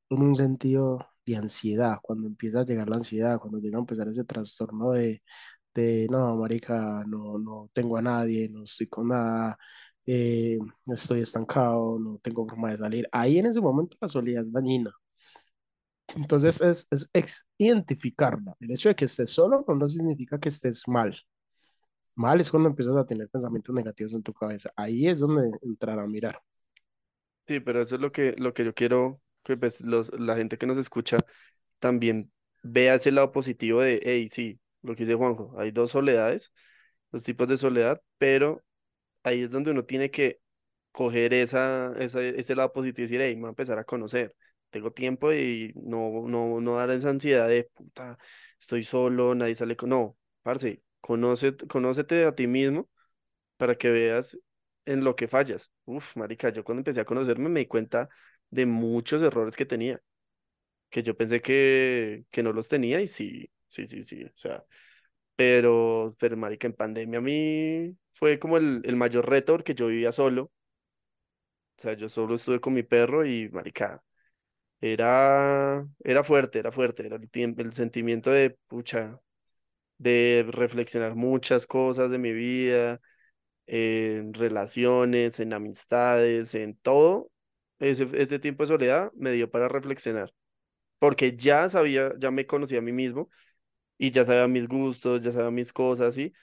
en un sentido de ansiedad, cuando empieza a llegar la ansiedad, cuando llega a empezar ese trastorno de, no, marica, no, no tengo a nadie, no estoy con nada, eh, estoy estancado, no tengo forma de salir. Ahí en ese momento la soledad es dañina. Entonces es, es, es identificarla. El hecho de que estés solo no significa que estés mal. Mal es cuando empiezas a tener pensamientos negativos en tu cabeza. Ahí es donde entrar a mirar. Sí, pero eso es lo que, lo que yo quiero que pues, los, la gente que nos escucha también vea ese lado positivo de, hey, sí, lo que dice Juanjo, hay dos soledades, dos tipos de soledad, pero ahí es donde uno tiene que coger esa, esa, ese lado positivo y decir, hey, me voy a empezar a conocer, tengo tiempo y no, no, no dar esa ansiedad de, puta, estoy solo, nadie sale con... No, parce, conoce, conócete a ti mismo para que veas en lo que fallas. Uf, marica, yo cuando empecé a conocerme me di cuenta de muchos errores que tenía, que yo pensé que, que no los tenía y sí, sí, sí, sí, o sea, pero, pero marica, en pandemia a mí fue como el, el mayor reto porque yo vivía solo, o sea, yo solo estuve con mi perro y marica, era, era fuerte, era fuerte, era el, el sentimiento de, pucha, de reflexionar muchas cosas de mi vida, en relaciones, en amistades, en todo. Ese, ese tiempo de soledad me dio para reflexionar, porque ya sabía, ya me conocía a mí mismo y ya sabía mis gustos, ya sabía mis cosas, ¿sí?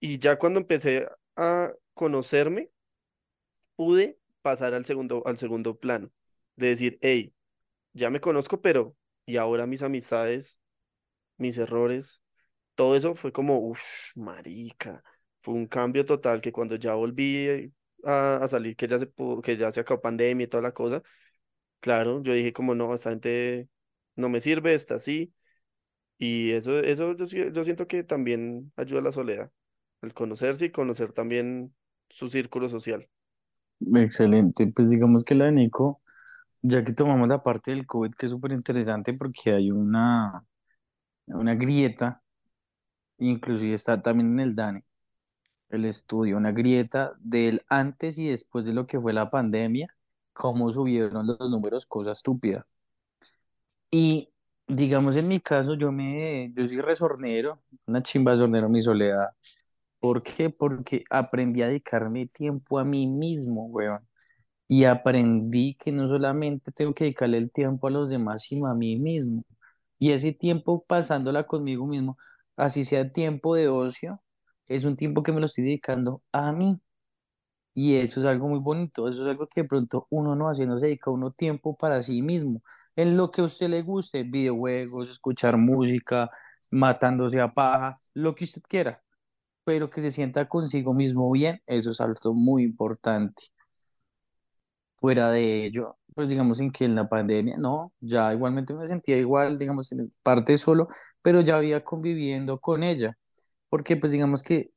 Y ya cuando empecé a conocerme, pude pasar al segundo, al segundo plano, de decir, hey, ya me conozco, pero ¿y ahora mis amistades, mis errores? Todo eso fue como, uff, marica, fue un cambio total que cuando ya volví a, a salir, que ya se pudo, que ya se acabó pandemia y toda la cosa, claro, yo dije como, no, esta gente no me sirve, está así, y eso, eso yo, yo siento que también ayuda a la soledad, el conocerse y conocer también su círculo social. Excelente. Pues digamos que la de Nico, ya que tomamos la parte del COVID, que es súper interesante porque hay una, una grieta, inclusive está también en el DANE, el estudio, una grieta del antes y después de lo que fue la pandemia, cómo subieron los números, cosa estúpida. Y digamos en mi caso, yo me, yo soy resornero, una chimba de sornero, mi soledad. ¿Por qué? Porque aprendí a dedicarme tiempo a mí mismo, weón. Y aprendí que no solamente tengo que dedicarle el tiempo a los demás, sino a mí mismo. Y ese tiempo pasándola conmigo mismo, así sea tiempo de ocio, es un tiempo que me lo estoy dedicando a mí. Y eso es algo muy bonito, eso es algo que de pronto uno no hace, no se dedica uno tiempo para sí mismo, en lo que a usted le guste, videojuegos, escuchar música, matándose a paja, lo que usted quiera, pero que se sienta consigo mismo bien, eso es algo muy importante. Fuera de ello, pues digamos en que en la pandemia, no, ya igualmente me sentía igual, digamos, en parte solo, pero ya había conviviendo con ella, porque pues digamos que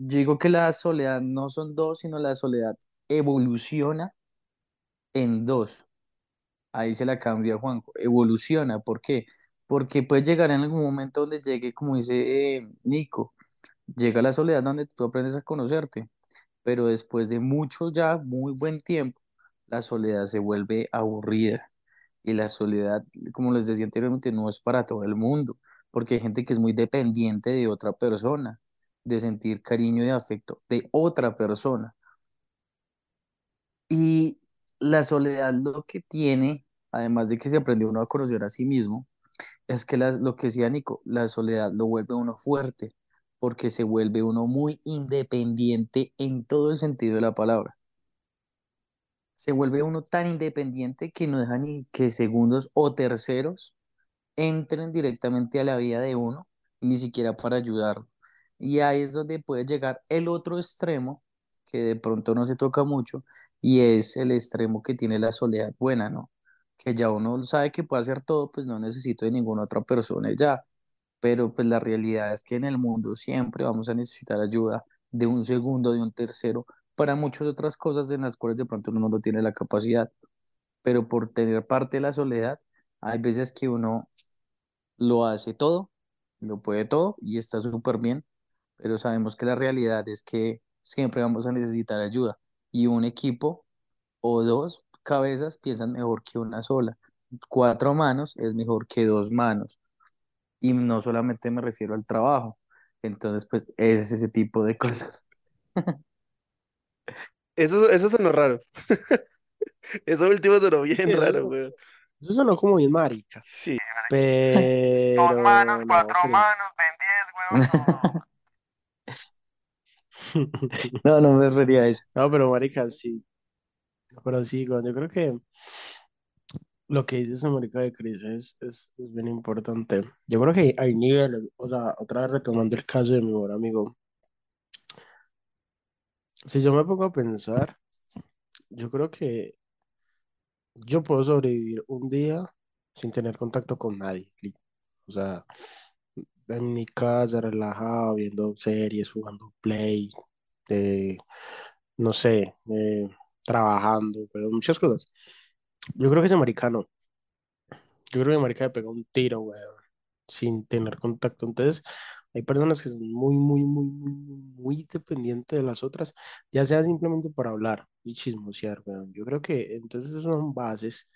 yo digo que la soledad no son dos, sino la soledad evoluciona en dos. Ahí se la cambia Juanjo, evoluciona, ¿por qué? Porque puede llegar en algún momento donde llegue, como dice eh, Nico, llega la soledad donde tú aprendes a conocerte pero después de mucho ya, muy buen tiempo, la soledad se vuelve aburrida. Y la soledad, como les decía anteriormente, no es para todo el mundo, porque hay gente que es muy dependiente de otra persona, de sentir cariño y afecto de otra persona. Y la soledad lo que tiene, además de que se aprendió uno a conocer a sí mismo, es que lo que decía Nico, la soledad lo vuelve uno fuerte, porque se vuelve uno muy independiente en todo el sentido de la palabra. Se vuelve uno tan independiente que no deja ni que segundos o terceros entren directamente a la vida de uno, ni siquiera para ayudarlo. Y ahí es donde puede llegar el otro extremo, que de pronto no se toca mucho, y es el extremo que tiene la soledad buena, ¿no? Que ya uno sabe que puede hacer todo, pues no necesito de ninguna otra persona ya. Pero pues la realidad es que en el mundo siempre vamos a necesitar ayuda de un segundo, de un tercero, para muchas otras cosas en las cuales de pronto uno no tiene la capacidad. Pero por tener parte de la soledad, hay veces que uno lo hace todo, lo puede todo y está súper bien, pero sabemos que la realidad es que siempre vamos a necesitar ayuda y un equipo o dos cabezas piensan mejor que una sola. Cuatro manos es mejor que dos manos y no solamente me refiero al trabajo. Entonces, pues es ese tipo de cosas. Eso, eso sonó raro. Eso último sonó bien Sí, raro, güey. Eso sonó como bien marica. Sí. Pero. Dos manos, no, cuatro manos, ven diez, weón. no. No, me refería a eso. No, pero marica, sí. Pero sí, yo creo que lo que dice esa marica de Cris es, es, es bien importante. Yo creo que hay, niveles, o sea, otra vez retomando el caso de mi mejor amigo. Si yo me pongo a pensar, yo creo que yo puedo sobrevivir un día sin tener contacto con nadie. O sea, en mi casa, relajado, viendo series, jugando play, eh, no sé, eh, trabajando, pero muchas cosas. Yo creo que ese marica no. Yo creo que marica le pega un tiro, weón, sin tener contacto. Entonces, hay personas que son muy, muy, muy, muy, muy, dependientes de las otras, ya sea simplemente para hablar y chismosear, weón. Yo creo que entonces son bases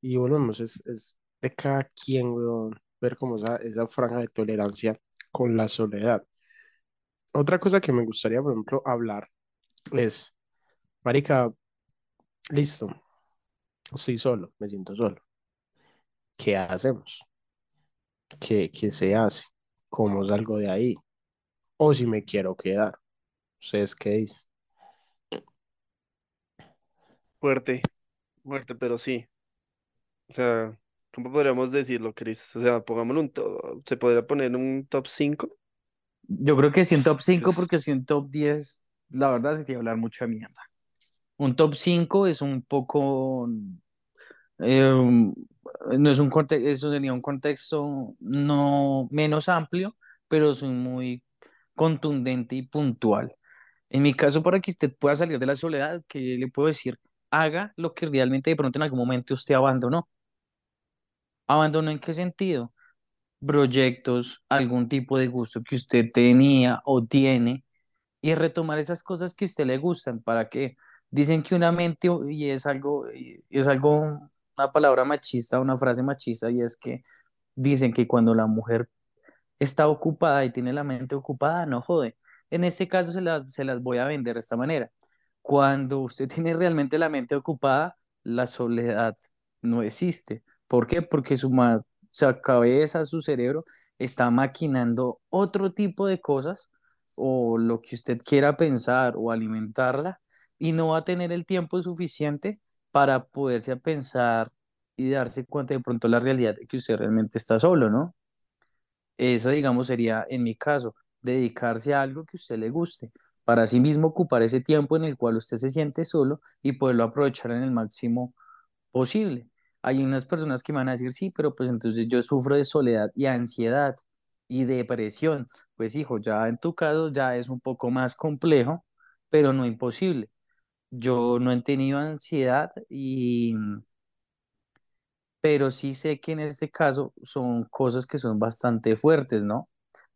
y volvemos, es, es de cada quien, weón, ver como esa, esa franja de tolerancia con la soledad. Otra cosa que me gustaría, por ejemplo, hablar es, marica, listo, estoy solo, me siento solo. ¿Qué hacemos? ¿Qué, qué se hace? ¿Cómo salgo de ahí? O si me quiero quedar. ¿Ustedes qué dicen? Fuerte, fuerte, pero sí. O sea, ¿cómo podríamos decirlo, Chris? O sea, pongámoslo un top, se podría poner un top 5. Yo creo que sí un top 5 Es- porque si un top 10, la verdad sería hablar mucha mierda. Un top 5 es un poco, eh, no es un contexto, eso sería un contexto no menos amplio, pero es muy contundente y puntual. En mi caso, para que usted pueda salir de la soledad, que le puedo decir, haga lo que realmente de pronto en algún momento usted abandonó. ¿Abandonó en qué sentido? Proyectos, algún tipo de gusto que usted tenía o tiene y retomar esas cosas que a usted le gustan. ¿Para qué? Dicen que una mente, y es algo, y es algo, una palabra machista, una frase machista, y es que dicen que cuando la mujer está ocupada y tiene la mente ocupada, no jode. En este caso se las, se las voy a vender de esta manera. Cuando usted tiene realmente la mente ocupada, la soledad no existe. ¿Por qué? Porque su, cabeza, su cerebro está maquinando otro tipo de cosas o lo que usted quiera pensar o alimentarla y no va a tener el tiempo suficiente para poderse pensar y darse cuenta de pronto la realidad de que usted realmente está solo, ¿no? Eso, digamos, sería en mi caso, dedicarse a algo que usted le guste, para así mismo ocupar ese tiempo en el cual usted se siente solo y poderlo aprovechar en el máximo posible. Hay unas personas que me van a decir, sí, pero pues entonces yo sufro de soledad y ansiedad y depresión. Pues hijo, ya en tu caso ya es un poco más complejo, pero no imposible. Yo no he tenido ansiedad y pero sí sé que en este caso son cosas que son bastante fuertes, ¿no?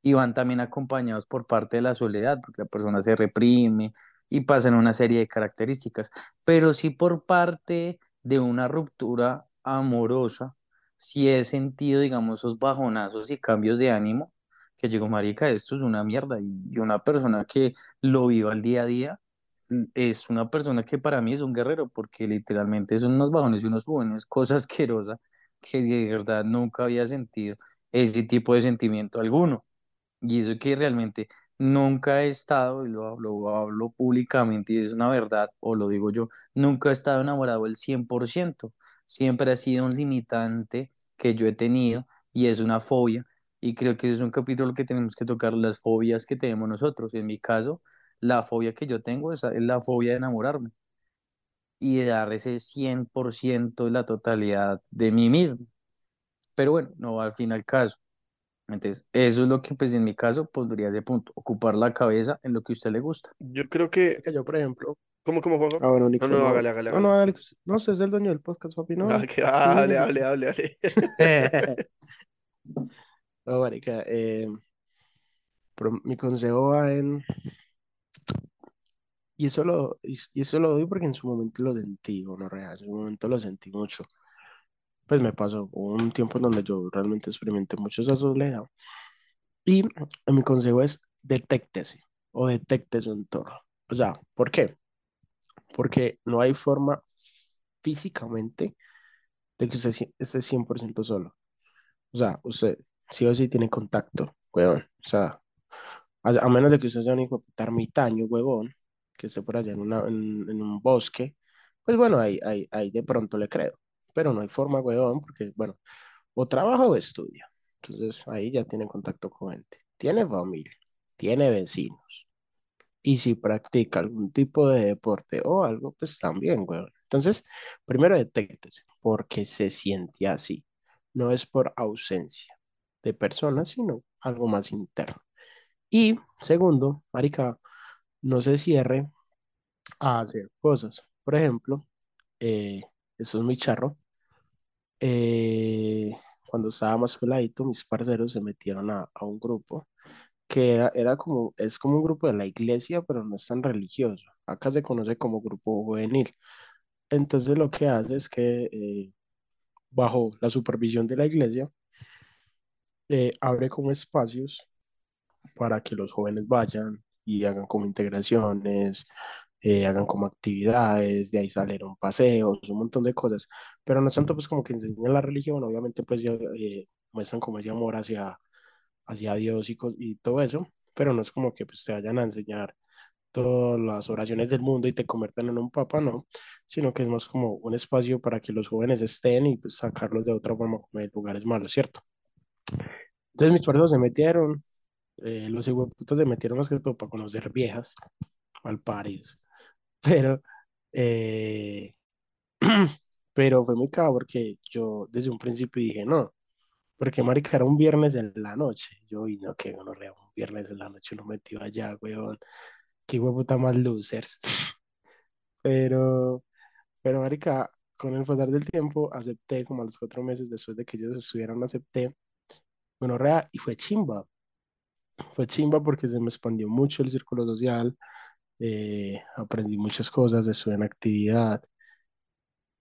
Y van también acompañados por parte de la soledad, porque la persona se reprime y pasan una serie de características, pero sí por parte de una ruptura amorosa, sí he sentido, digamos, esos bajonazos y cambios de ánimo, que llegó, marica, esto es una mierda, y una persona que lo vive al día a día es una persona que para mí es un guerrero, porque literalmente son unos bajones y unos suben, es cosa asquerosa que de verdad nunca había sentido ese tipo de sentimiento alguno. Y eso que realmente nunca he estado, y lo hablo, lo hablo públicamente y es una verdad, o lo digo yo, nunca he estado enamorado el 100%. Siempre ha sido un limitante que yo he tenido y es una fobia. Y creo que es un capítulo que tenemos que tocar, las fobias que tenemos nosotros. En mi caso, la fobia que yo tengo es, la fobia de enamorarme y de dar ese 100% de la totalidad de mí mismo. Pero bueno, no va al fin al caso. Entonces, eso es lo que, pues en mi caso, pondría ese punto, ocupar la cabeza en lo que a usted le gusta. Yo creo que. Que yo, por ejemplo. ¿Cómo, cómo, Juanjo? Ah, bueno, No, Nico, no, no. hágale, hágale, No, no, hágale. hágale. No, usted es el dueño del podcast, papi, no. Ah, que- Sí, hable, hable, hable, hable. No, marica, eh, pero mi consejo va en... Y eso lo, y, y eso lo doy porque en su momento lo sentí, no real, en su momento lo sentí mucho. Pues me pasó un tiempo en donde yo realmente experimenté mucho esa soledad. Y mi consejo es detéctese o detecte su entorno. O sea, ¿por qué? Porque no hay forma físicamente de que usted esté 100% solo. O sea, usted sí o sí tiene contacto, huevón. O sea, a, menos de que usted sea un hijo huevón, que esté por allá en, una, en un bosque, pues bueno, ahí, ahí, ahí de pronto le creo. Pero no hay forma, huevón, porque, bueno, o trabaja o estudia. Entonces ahí ya tiene contacto con gente. Tiene familia, tiene vecinos. Y si practica algún tipo de deporte o algo, pues también, huevón. Entonces, primero detéctese, porque se siente así. No es por ausencia de personas, sino algo más interno. Y segundo, marica, no se cierre a hacer cosas. Por ejemplo, eh, eso es muy charro. eh, cuando estaba más peladito, mis parceros se metieron a, a un grupo que era, era como, es como un grupo de la iglesia, pero no es tan religioso. Acá se conoce como grupo juvenil. Entonces lo que hace es que eh, bajo la supervisión de la iglesia, eh, abre como espacios para que los jóvenes vayan y hagan como integraciones, eh, hagan como actividades, de ahí salieron paseos, un montón de cosas, pero no es tanto pues como que enseñan la religión, obviamente pues eh, muestran como ese amor hacia, hacia Dios y, y todo eso, pero no es como que pues te vayan a enseñar todas las oraciones del mundo y te conviertan en un papa, no, sino que es más como un espacio para que los jóvenes estén y pues sacarlos de otra forma como de lugares malos, ¿cierto? Entonces mis pardos se metieron, eh, los putos se metieron más que todo para conocer viejas, al París, pero, eh, pero fue muy caro porque yo desde un principio dije, no, porque marica era un viernes en la noche, yo, y no, que no un viernes en la noche uno metido allá, weón, qué puta más losers, pero, pero marica, con el pasar del tiempo acepté, como a los cuatro meses después de que ellos estuvieran, acepté, bueno, y fue chimba, fue chimba porque se me expandió mucho el círculo social, eh, aprendí muchas cosas, estuve en actividad.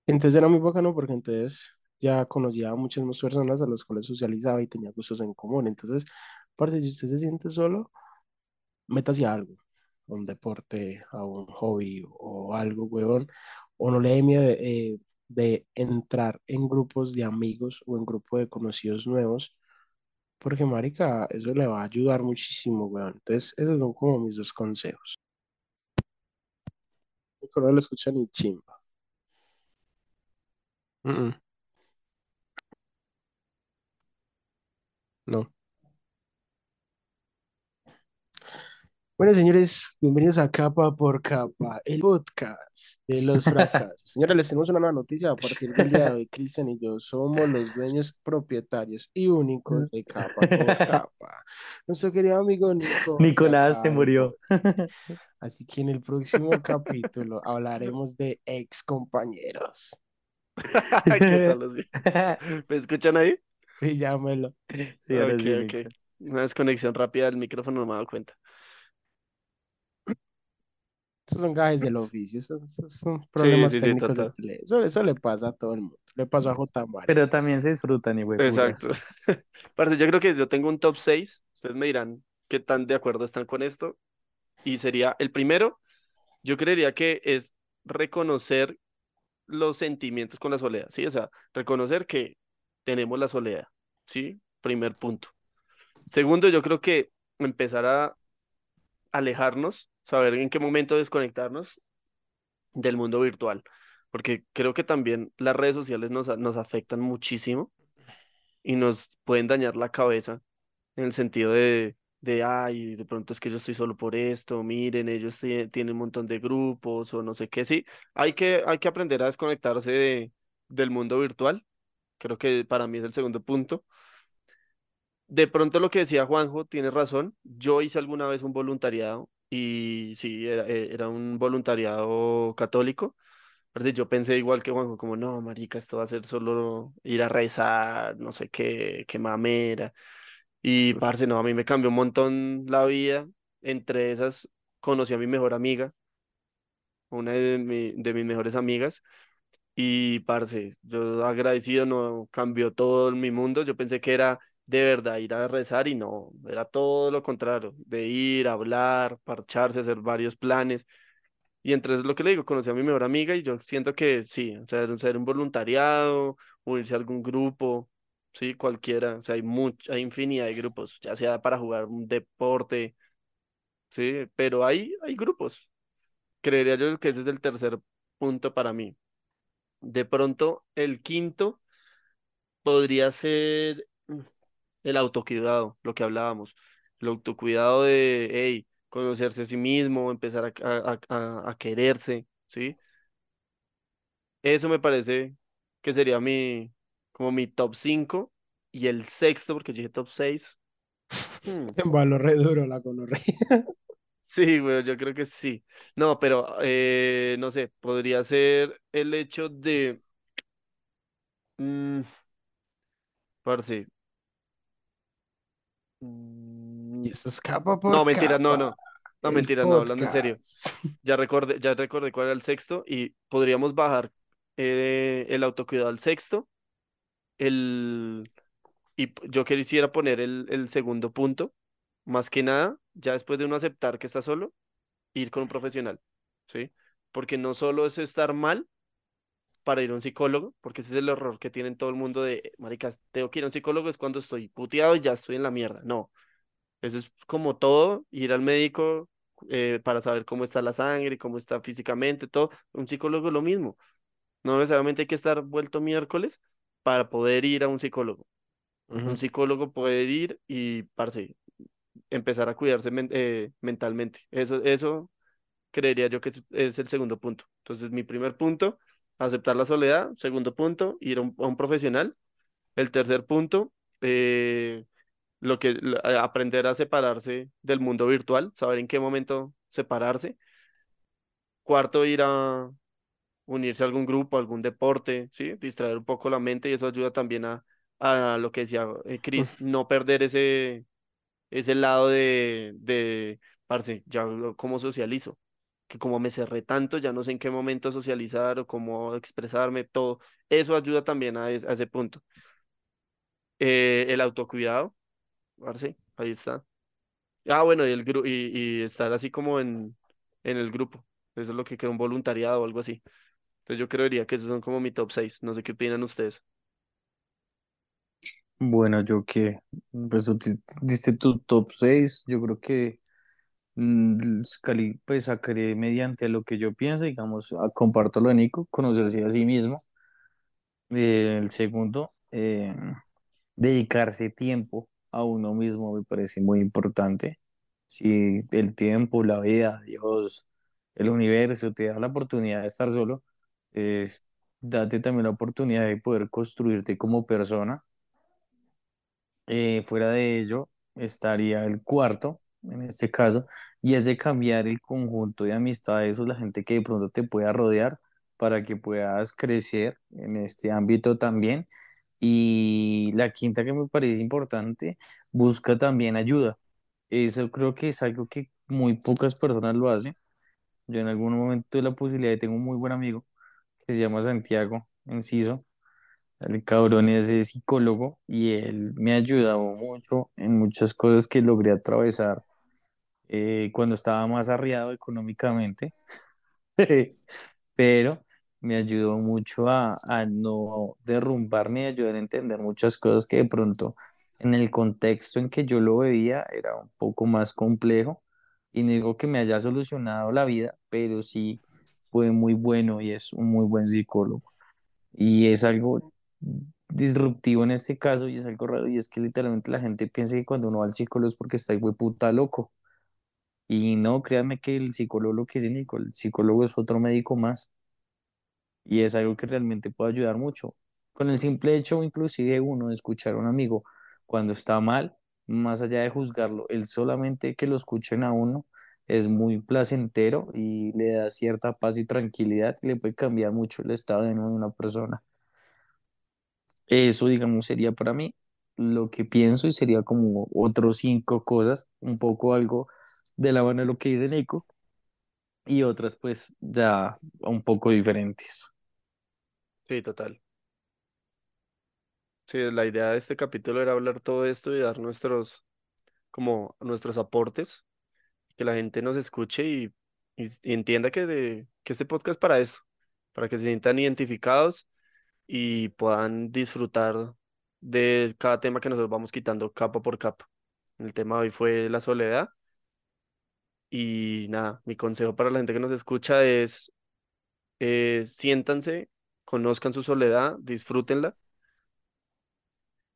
Entonces era muy bacano porque entonces ya conocía a muchas más personas a las cuales socializaba y tenía gustos en común. Entonces, parce, si usted se siente solo, métase a algo, a un deporte, a un hobby o algo, huevón, o no le dé miedo de, eh, de entrar en grupos de amigos o en grupos de conocidos nuevos, porque, marica, eso le va a ayudar muchísimo, weón. Entonces, esos son como mis dos consejos. No lo escucha ni chimba. No. Bueno, señores, bienvenidos a Capa por Capa, el podcast de los fracasos. Señores, les tenemos una nueva noticia. A partir del día de hoy, Cristian y yo somos los dueños propietarios y únicos de Capa por Capa. Nuestro querido amigo Nico Nicolás se murió. Así que en el próximo capítulo hablaremos de ex compañeros. ¿Qué tal así? ¿Me escuchan ahí? Sí, llámelo. Sí, Ok, ok. Una desconexión rápida del micrófono, no me he dado cuenta. Esos son gajes del oficio, son Sí, problemas sí, sí, técnicos de total. tele. Eso, eso le pasa a todo el mundo. Le pasó a J. Mario. Pero también se disfrutan, y Exacto. Parce, yo creo que yo tengo un top 6. Ustedes me dirán qué tan de acuerdo están con esto. Y sería el primero, yo creería que es reconocer los sentimientos con la soledad, ¿sí? O sea, reconocer que tenemos la soledad, ¿sí? Primer punto. Segundo, yo creo que empezar a alejarnos, saber en qué momento desconectarnos del mundo virtual, porque creo que también las redes sociales nos, nos afectan muchísimo y nos pueden dañar la cabeza en el sentido de, de, ay, de pronto es que yo estoy solo por esto, miren, ellos tie- tienen un montón de grupos o no sé qué, sí, hay que, hay que aprender a desconectarse de, del mundo virtual, creo que para mí es el segundo punto. De pronto lo que decía Juanjo tiene razón. Yo hice alguna vez un voluntariado y sí, era, eh, era un voluntariado católico. Pero yo pensé igual que Juanjo, como no, marica, esto va a ser solo ir a rezar, no sé qué, qué mamera. Y parce, no, a mí me cambió un montón la vida. Entre esas, conocí a mi mejor amiga, una de, mi- de mis mejores amigas. Y parce, yo agradecido, no cambió todo mi mundo. Yo pensé que era de verdad ir a rezar y no, era todo lo contrario, de ir, hablar, parcharse, hacer varios planes. Y entre eso es lo que le digo, conocí a mi mejor amiga y yo siento que sí, o sea, ser un voluntariado, unirse a algún grupo, sí, cualquiera, o sea, hay mucha, hay infinidad de grupos, ya sea para jugar un deporte, sí, pero hay, hay grupos. Creería yo que ese es el tercer punto para mí. De pronto, el quinto podría ser mm, el autocuidado, lo que hablábamos, el autocuidado de, hey, conocerse a sí mismo, empezar a, a, a, a quererse, ¿sí? Eso me parece que sería mi, como mi top 5 y el sexto, porque yo dije top 6. Hmm, Valor re duro la gonorrea. Sí, güey, yo creo que sí. No, pero eh, no sé, podría ser el hecho de, mm, parce, Y eso escapa por no, mentira, no, capa. no, no, El mentira, no, hablando en serio. Ya recordé, ya recordé cuál era el sexto y podríamos bajar eh, el autocuidado al sexto, el, y yo quisiera poner el, el segundo punto, más que nada, ya después de uno aceptar que está solo, ir con un profesional, ¿sí? Porque no solo es estar mal para ir a un psicólogo, porque ese es el error que tienen todo el mundo de, maricas, tengo que ir a un psicólogo es cuando estoy puteado y ya estoy en la mierda. No, eso es como todo, ir al médico eh, para saber cómo está la sangre, cómo está físicamente, todo. Un psicólogo es lo mismo. No necesariamente hay que estar vuelto miércoles para poder ir a un psicólogo. Un psicólogo puede ir y, parce, empezar a cuidarse men- eh, mentalmente. Eso, eso creería yo que es, es el segundo punto. Entonces, mi primer punto, aceptar la soledad. Segundo punto, ir a un, a un profesional. El tercer punto, eh, lo que, a- aprender a separarse del mundo virtual, saber en qué momento separarse. Cuarto, ir a unirse a algún grupo, a algún deporte, ¿sí? Distraer un poco la mente y eso ayuda también a, a lo que decía eh, Chris, no perder ese, ese lado de, de, parce, ya cómo socializo, que como me cerré tanto, ya no sé en qué momento socializar o cómo expresarme, todo. Eso ayuda también a, es- a ese punto. Eh, el autocuidado, parce, ahí está. Ah, bueno, y, el gru- y, estar así como en, en el grupo. Eso es lo que crea un voluntariado o algo así. Entonces yo creería que esos son como mi top 6. No sé qué opinan ustedes. Bueno, yo que, pues diste tu top 6, yo creo que pues sacaré mediante lo que yo pienso, digamos, comparto lo de Nico, conocerse a sí mismo. Eh, el segundo, eh, dedicarse tiempo a uno mismo me parece muy importante. Si el tiempo, la vida, Dios, el universo te da la oportunidad de estar solo, es, date también la oportunidad de poder construirte como persona Eh, fuera de ello, estaría el cuarto, en este caso, y es de cambiar el conjunto de amistades o la gente que de pronto te pueda rodear para que puedas crecer en este ámbito también. Y la quinta que me parece importante, busca también ayuda. Eso creo que es algo que muy pocas personas lo hacen. Yo en algún momento tuve la posibilidad de tengo un muy buen amigo que se llama Santiago Enciso el cabrón es psicólogo y él me ha ayudado mucho en muchas cosas que logré atravesar eh, cuando estaba más arriesgado económicamente, pero me ayudó mucho a, a no derrumbarme y ayudar a entender muchas cosas que de pronto en el contexto en que yo lo veía era un poco más complejo. Y no digo que me haya solucionado la vida, pero sí fue muy bueno y es un muy buen psicólogo. Y es algo disruptivo en este caso y es algo raro y es que literalmente la gente piensa que cuando uno va al psicólogo es porque está de puta loco. Y no, créanme que el psicólogo lo que es Nico, el psicólogo es otro médico más y es algo que realmente puede ayudar mucho. Con el simple hecho inclusive uno de escuchar a un amigo cuando está mal, más allá de juzgarlo, el solamente que lo escuchen a uno es muy placentero y le da cierta paz y tranquilidad y le puede cambiar mucho el estado de de una persona. Eso, digamos, sería para mí lo que pienso y sería como otros cinco cosas, un poco algo de la mano de lo que dice Nico y otras pues ya un poco diferentes. Sí, total. Sí, la idea de este capítulo era hablar todo esto y dar nuestros, como nuestros aportes, que la gente nos escuche y, y, entienda que, de, que este podcast es para eso, para que se sientan identificados y puedan disfrutar de cada tema que nosotros vamos quitando capa por capa. El tema hoy fue la soledad. Y nada, mi consejo para la gente que nos escucha es eh, siéntanse, conozcan su soledad, disfrútenla,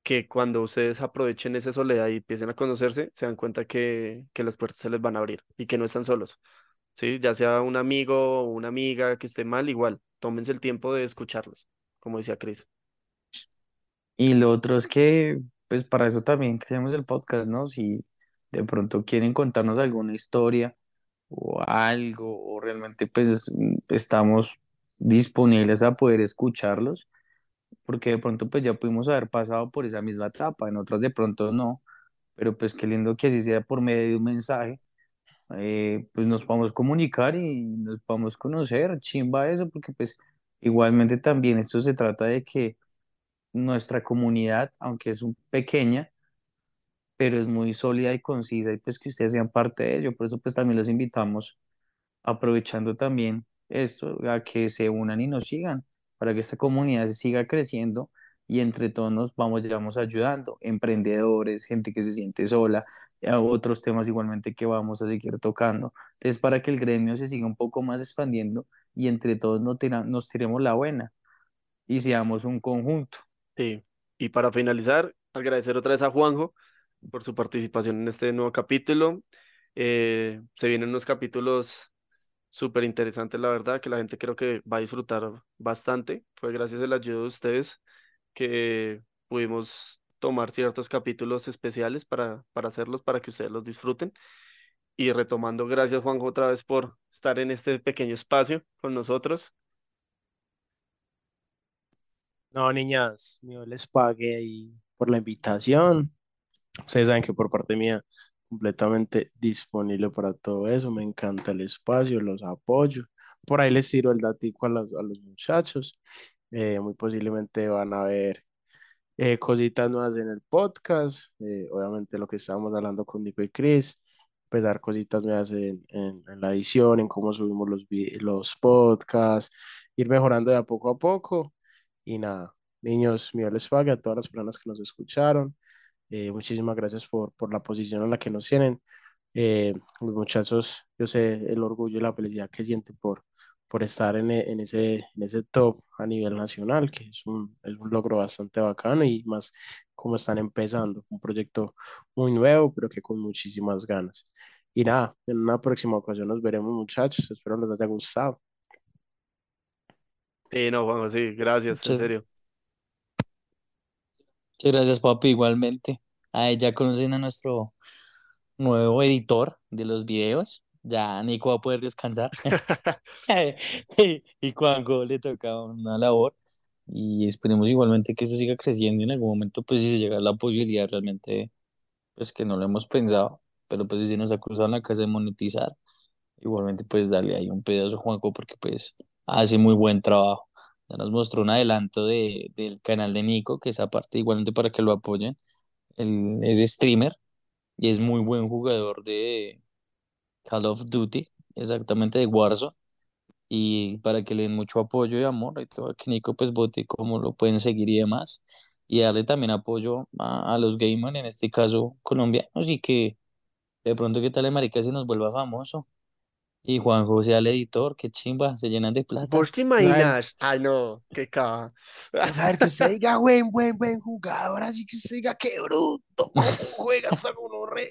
que cuando ustedes aprovechen esa soledad y empiecen a conocerse, se dan cuenta que, que las puertas se les van a abrir y que no están solos. ¿sí? Ya sea un amigo o una amiga que esté mal, igual, tómense el tiempo de escucharlos, como decía Cris. Y lo otro es que, pues para eso también creamos el podcast, ¿no? Si de pronto quieren contarnos alguna historia o algo, o realmente pues estamos disponibles a poder escucharlos, porque de pronto pues ya pudimos haber pasado por esa misma etapa, en otras de pronto no, pero pues qué lindo que así sea por medio de un mensaje, eh, pues nos podamos comunicar y nos podamos conocer, chimba eso, porque pues igualmente también esto se trata de que nuestra comunidad, aunque es pequeña, pero es muy sólida y concisa y pues que ustedes sean parte de ello. Por eso pues también los invitamos, aprovechando también esto, a que se unan y nos sigan, para que esta comunidad se siga creciendo y entre todos nos vamos, vamos ayudando, emprendedores, gente que se siente sola, a otros temas igualmente que vamos a seguir tocando. Entonces, para que el gremio se siga un poco más expandiendo y entre todos nos, tira, nos tiremos la buena y seamos un conjunto. Sí. Y para finalizar, agradecer otra vez a Juanjo por su participación en este nuevo capítulo. Eh, se vienen unos capítulos súper interesantes, la verdad, que la gente creo que va a disfrutar bastante. Fue gracias a la ayuda de ustedes que pudimos tomar ciertos capítulos especiales para, para hacerlos, para que ustedes los disfruten. Y retomando, gracias Juanjo otra vez por estar en este pequeño espacio con nosotros. No, niñas, yo les pague ahí por la invitación. Ustedes saben que por parte mía, completamente disponible para todo eso. Me encanta el espacio, los apoyo. Por ahí les tiro el datico a los, a los muchachos. Eh, muy posiblemente van a ver eh, cositas nuevas en el podcast. eh, obviamente lo que estábamos hablando con Nico y Chris. Pues dar cositas nuevas en, en, en la edición, en cómo subimos los, los podcasts, ir mejorando de a poco a poco. Y nada, niños, mío les pague a todas las personas que nos escucharon. Eh, muchísimas gracias por, por la posición en la que nos tienen. Eh, los muchachos, yo sé el orgullo y la felicidad que sienten por, por estar en, en ese, en ese top a nivel nacional, que es un, es un logro bastante bacano y más como están empezando, un proyecto muy nuevo, pero que con muchísimas ganas. Y nada, en una próxima ocasión nos veremos, muchachos. Espero les haya gustado. Sí, no, Juanjo, sí, gracias, en serio. muchas gracias, papi, igualmente. Ahí ya conocen a nuestro nuevo editor de los videos. Ya Nico va a poder descansar. Y, y Juanjo le toca una labor. Y esperemos igualmente que eso siga creciendo y en algún momento, pues si se llega a la posibilidad realmente, pues que no lo hemos pensado, pero pues si nos ha cruzado en la casa de monetizar, igualmente pues darle ahí un pedazo a Juanjo porque pues hace muy buen trabajo. Ya nos mostró un adelanto de, del canal de Nico, que es aparte igualmente para que lo apoyen. Él es streamer y es muy buen jugador de Call of Duty, exactamente de Warzone. Y para que le den mucho apoyo y amor y todo, que Nico pues vote cómo lo pueden seguir y demás, y darle también apoyo a, los gamers, en este caso colombianos, y que de pronto que tal marica se nos vuelva famoso, y Juanjo sea el editor, qué chimba, se llenan de plata. ¿Vos te ver, imaginas? Ay, no, qué caja. a saber que usted diga, buen, buen, buen jugador, así que usted diga, qué bruto, cómo juega esa gonorrea.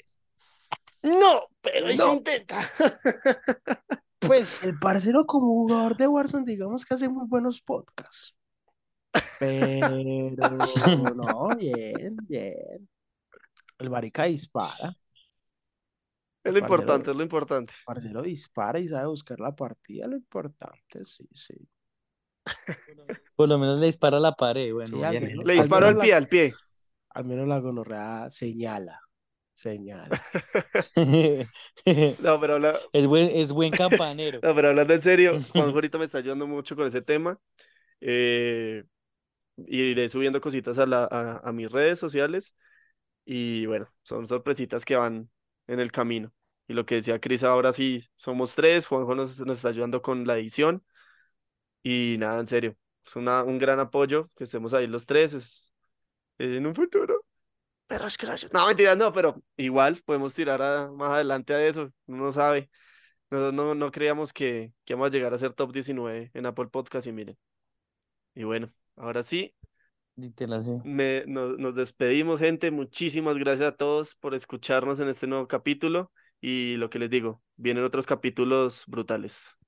No, pero ahí se No, intenta. pues el parcero como jugador de Warzone, digamos que hace muy buenos podcasts. Pero no, bien, bien. El marica dispara. Es lo importante, es lo importante. parcero dispara y sabe buscar la partida. Lo importante, sí, sí. Por lo menos le dispara a la pared, bueno, Sí, al bien. menos, Le disparó al pie, al pie. al menos la gonorrea señala. Señala. No, pero habla, Es buen, es buen campanero. no, pero hablando en serio, Juanjo ahorita me está ayudando mucho con ese tema. Eh, iré subiendo cositas a, la, a, a mis redes sociales y bueno, son sorpresitas que van en el camino. Y lo que decía Cris, ahora sí somos tres, Juanjo nos, nos está ayudando con la edición. Y nada, en serio, es una, un gran apoyo que estemos ahí los tres. Es, en un futuro. Perros crashes. No, mentira, no, pero igual podemos tirar a- más adelante a eso. Uno no sabe. No, no, no creíamos que, que íbamos a llegar a ser top 19 en Apple Podcast y miren. Y bueno, ahora sí. Me, nos, nos despedimos, gente. Muchísimas gracias a todos por escucharnos en este nuevo capítulo. Y lo que les digo, vienen otros capítulos brutales.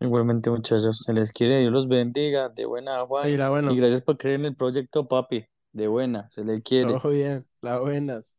Igualmente, muchachos, se les quiere, Dios los bendiga, de buena, la bueno. Y gracias por creer en el proyecto, papi, de buena, se le quiere. Todo bien, la buenas.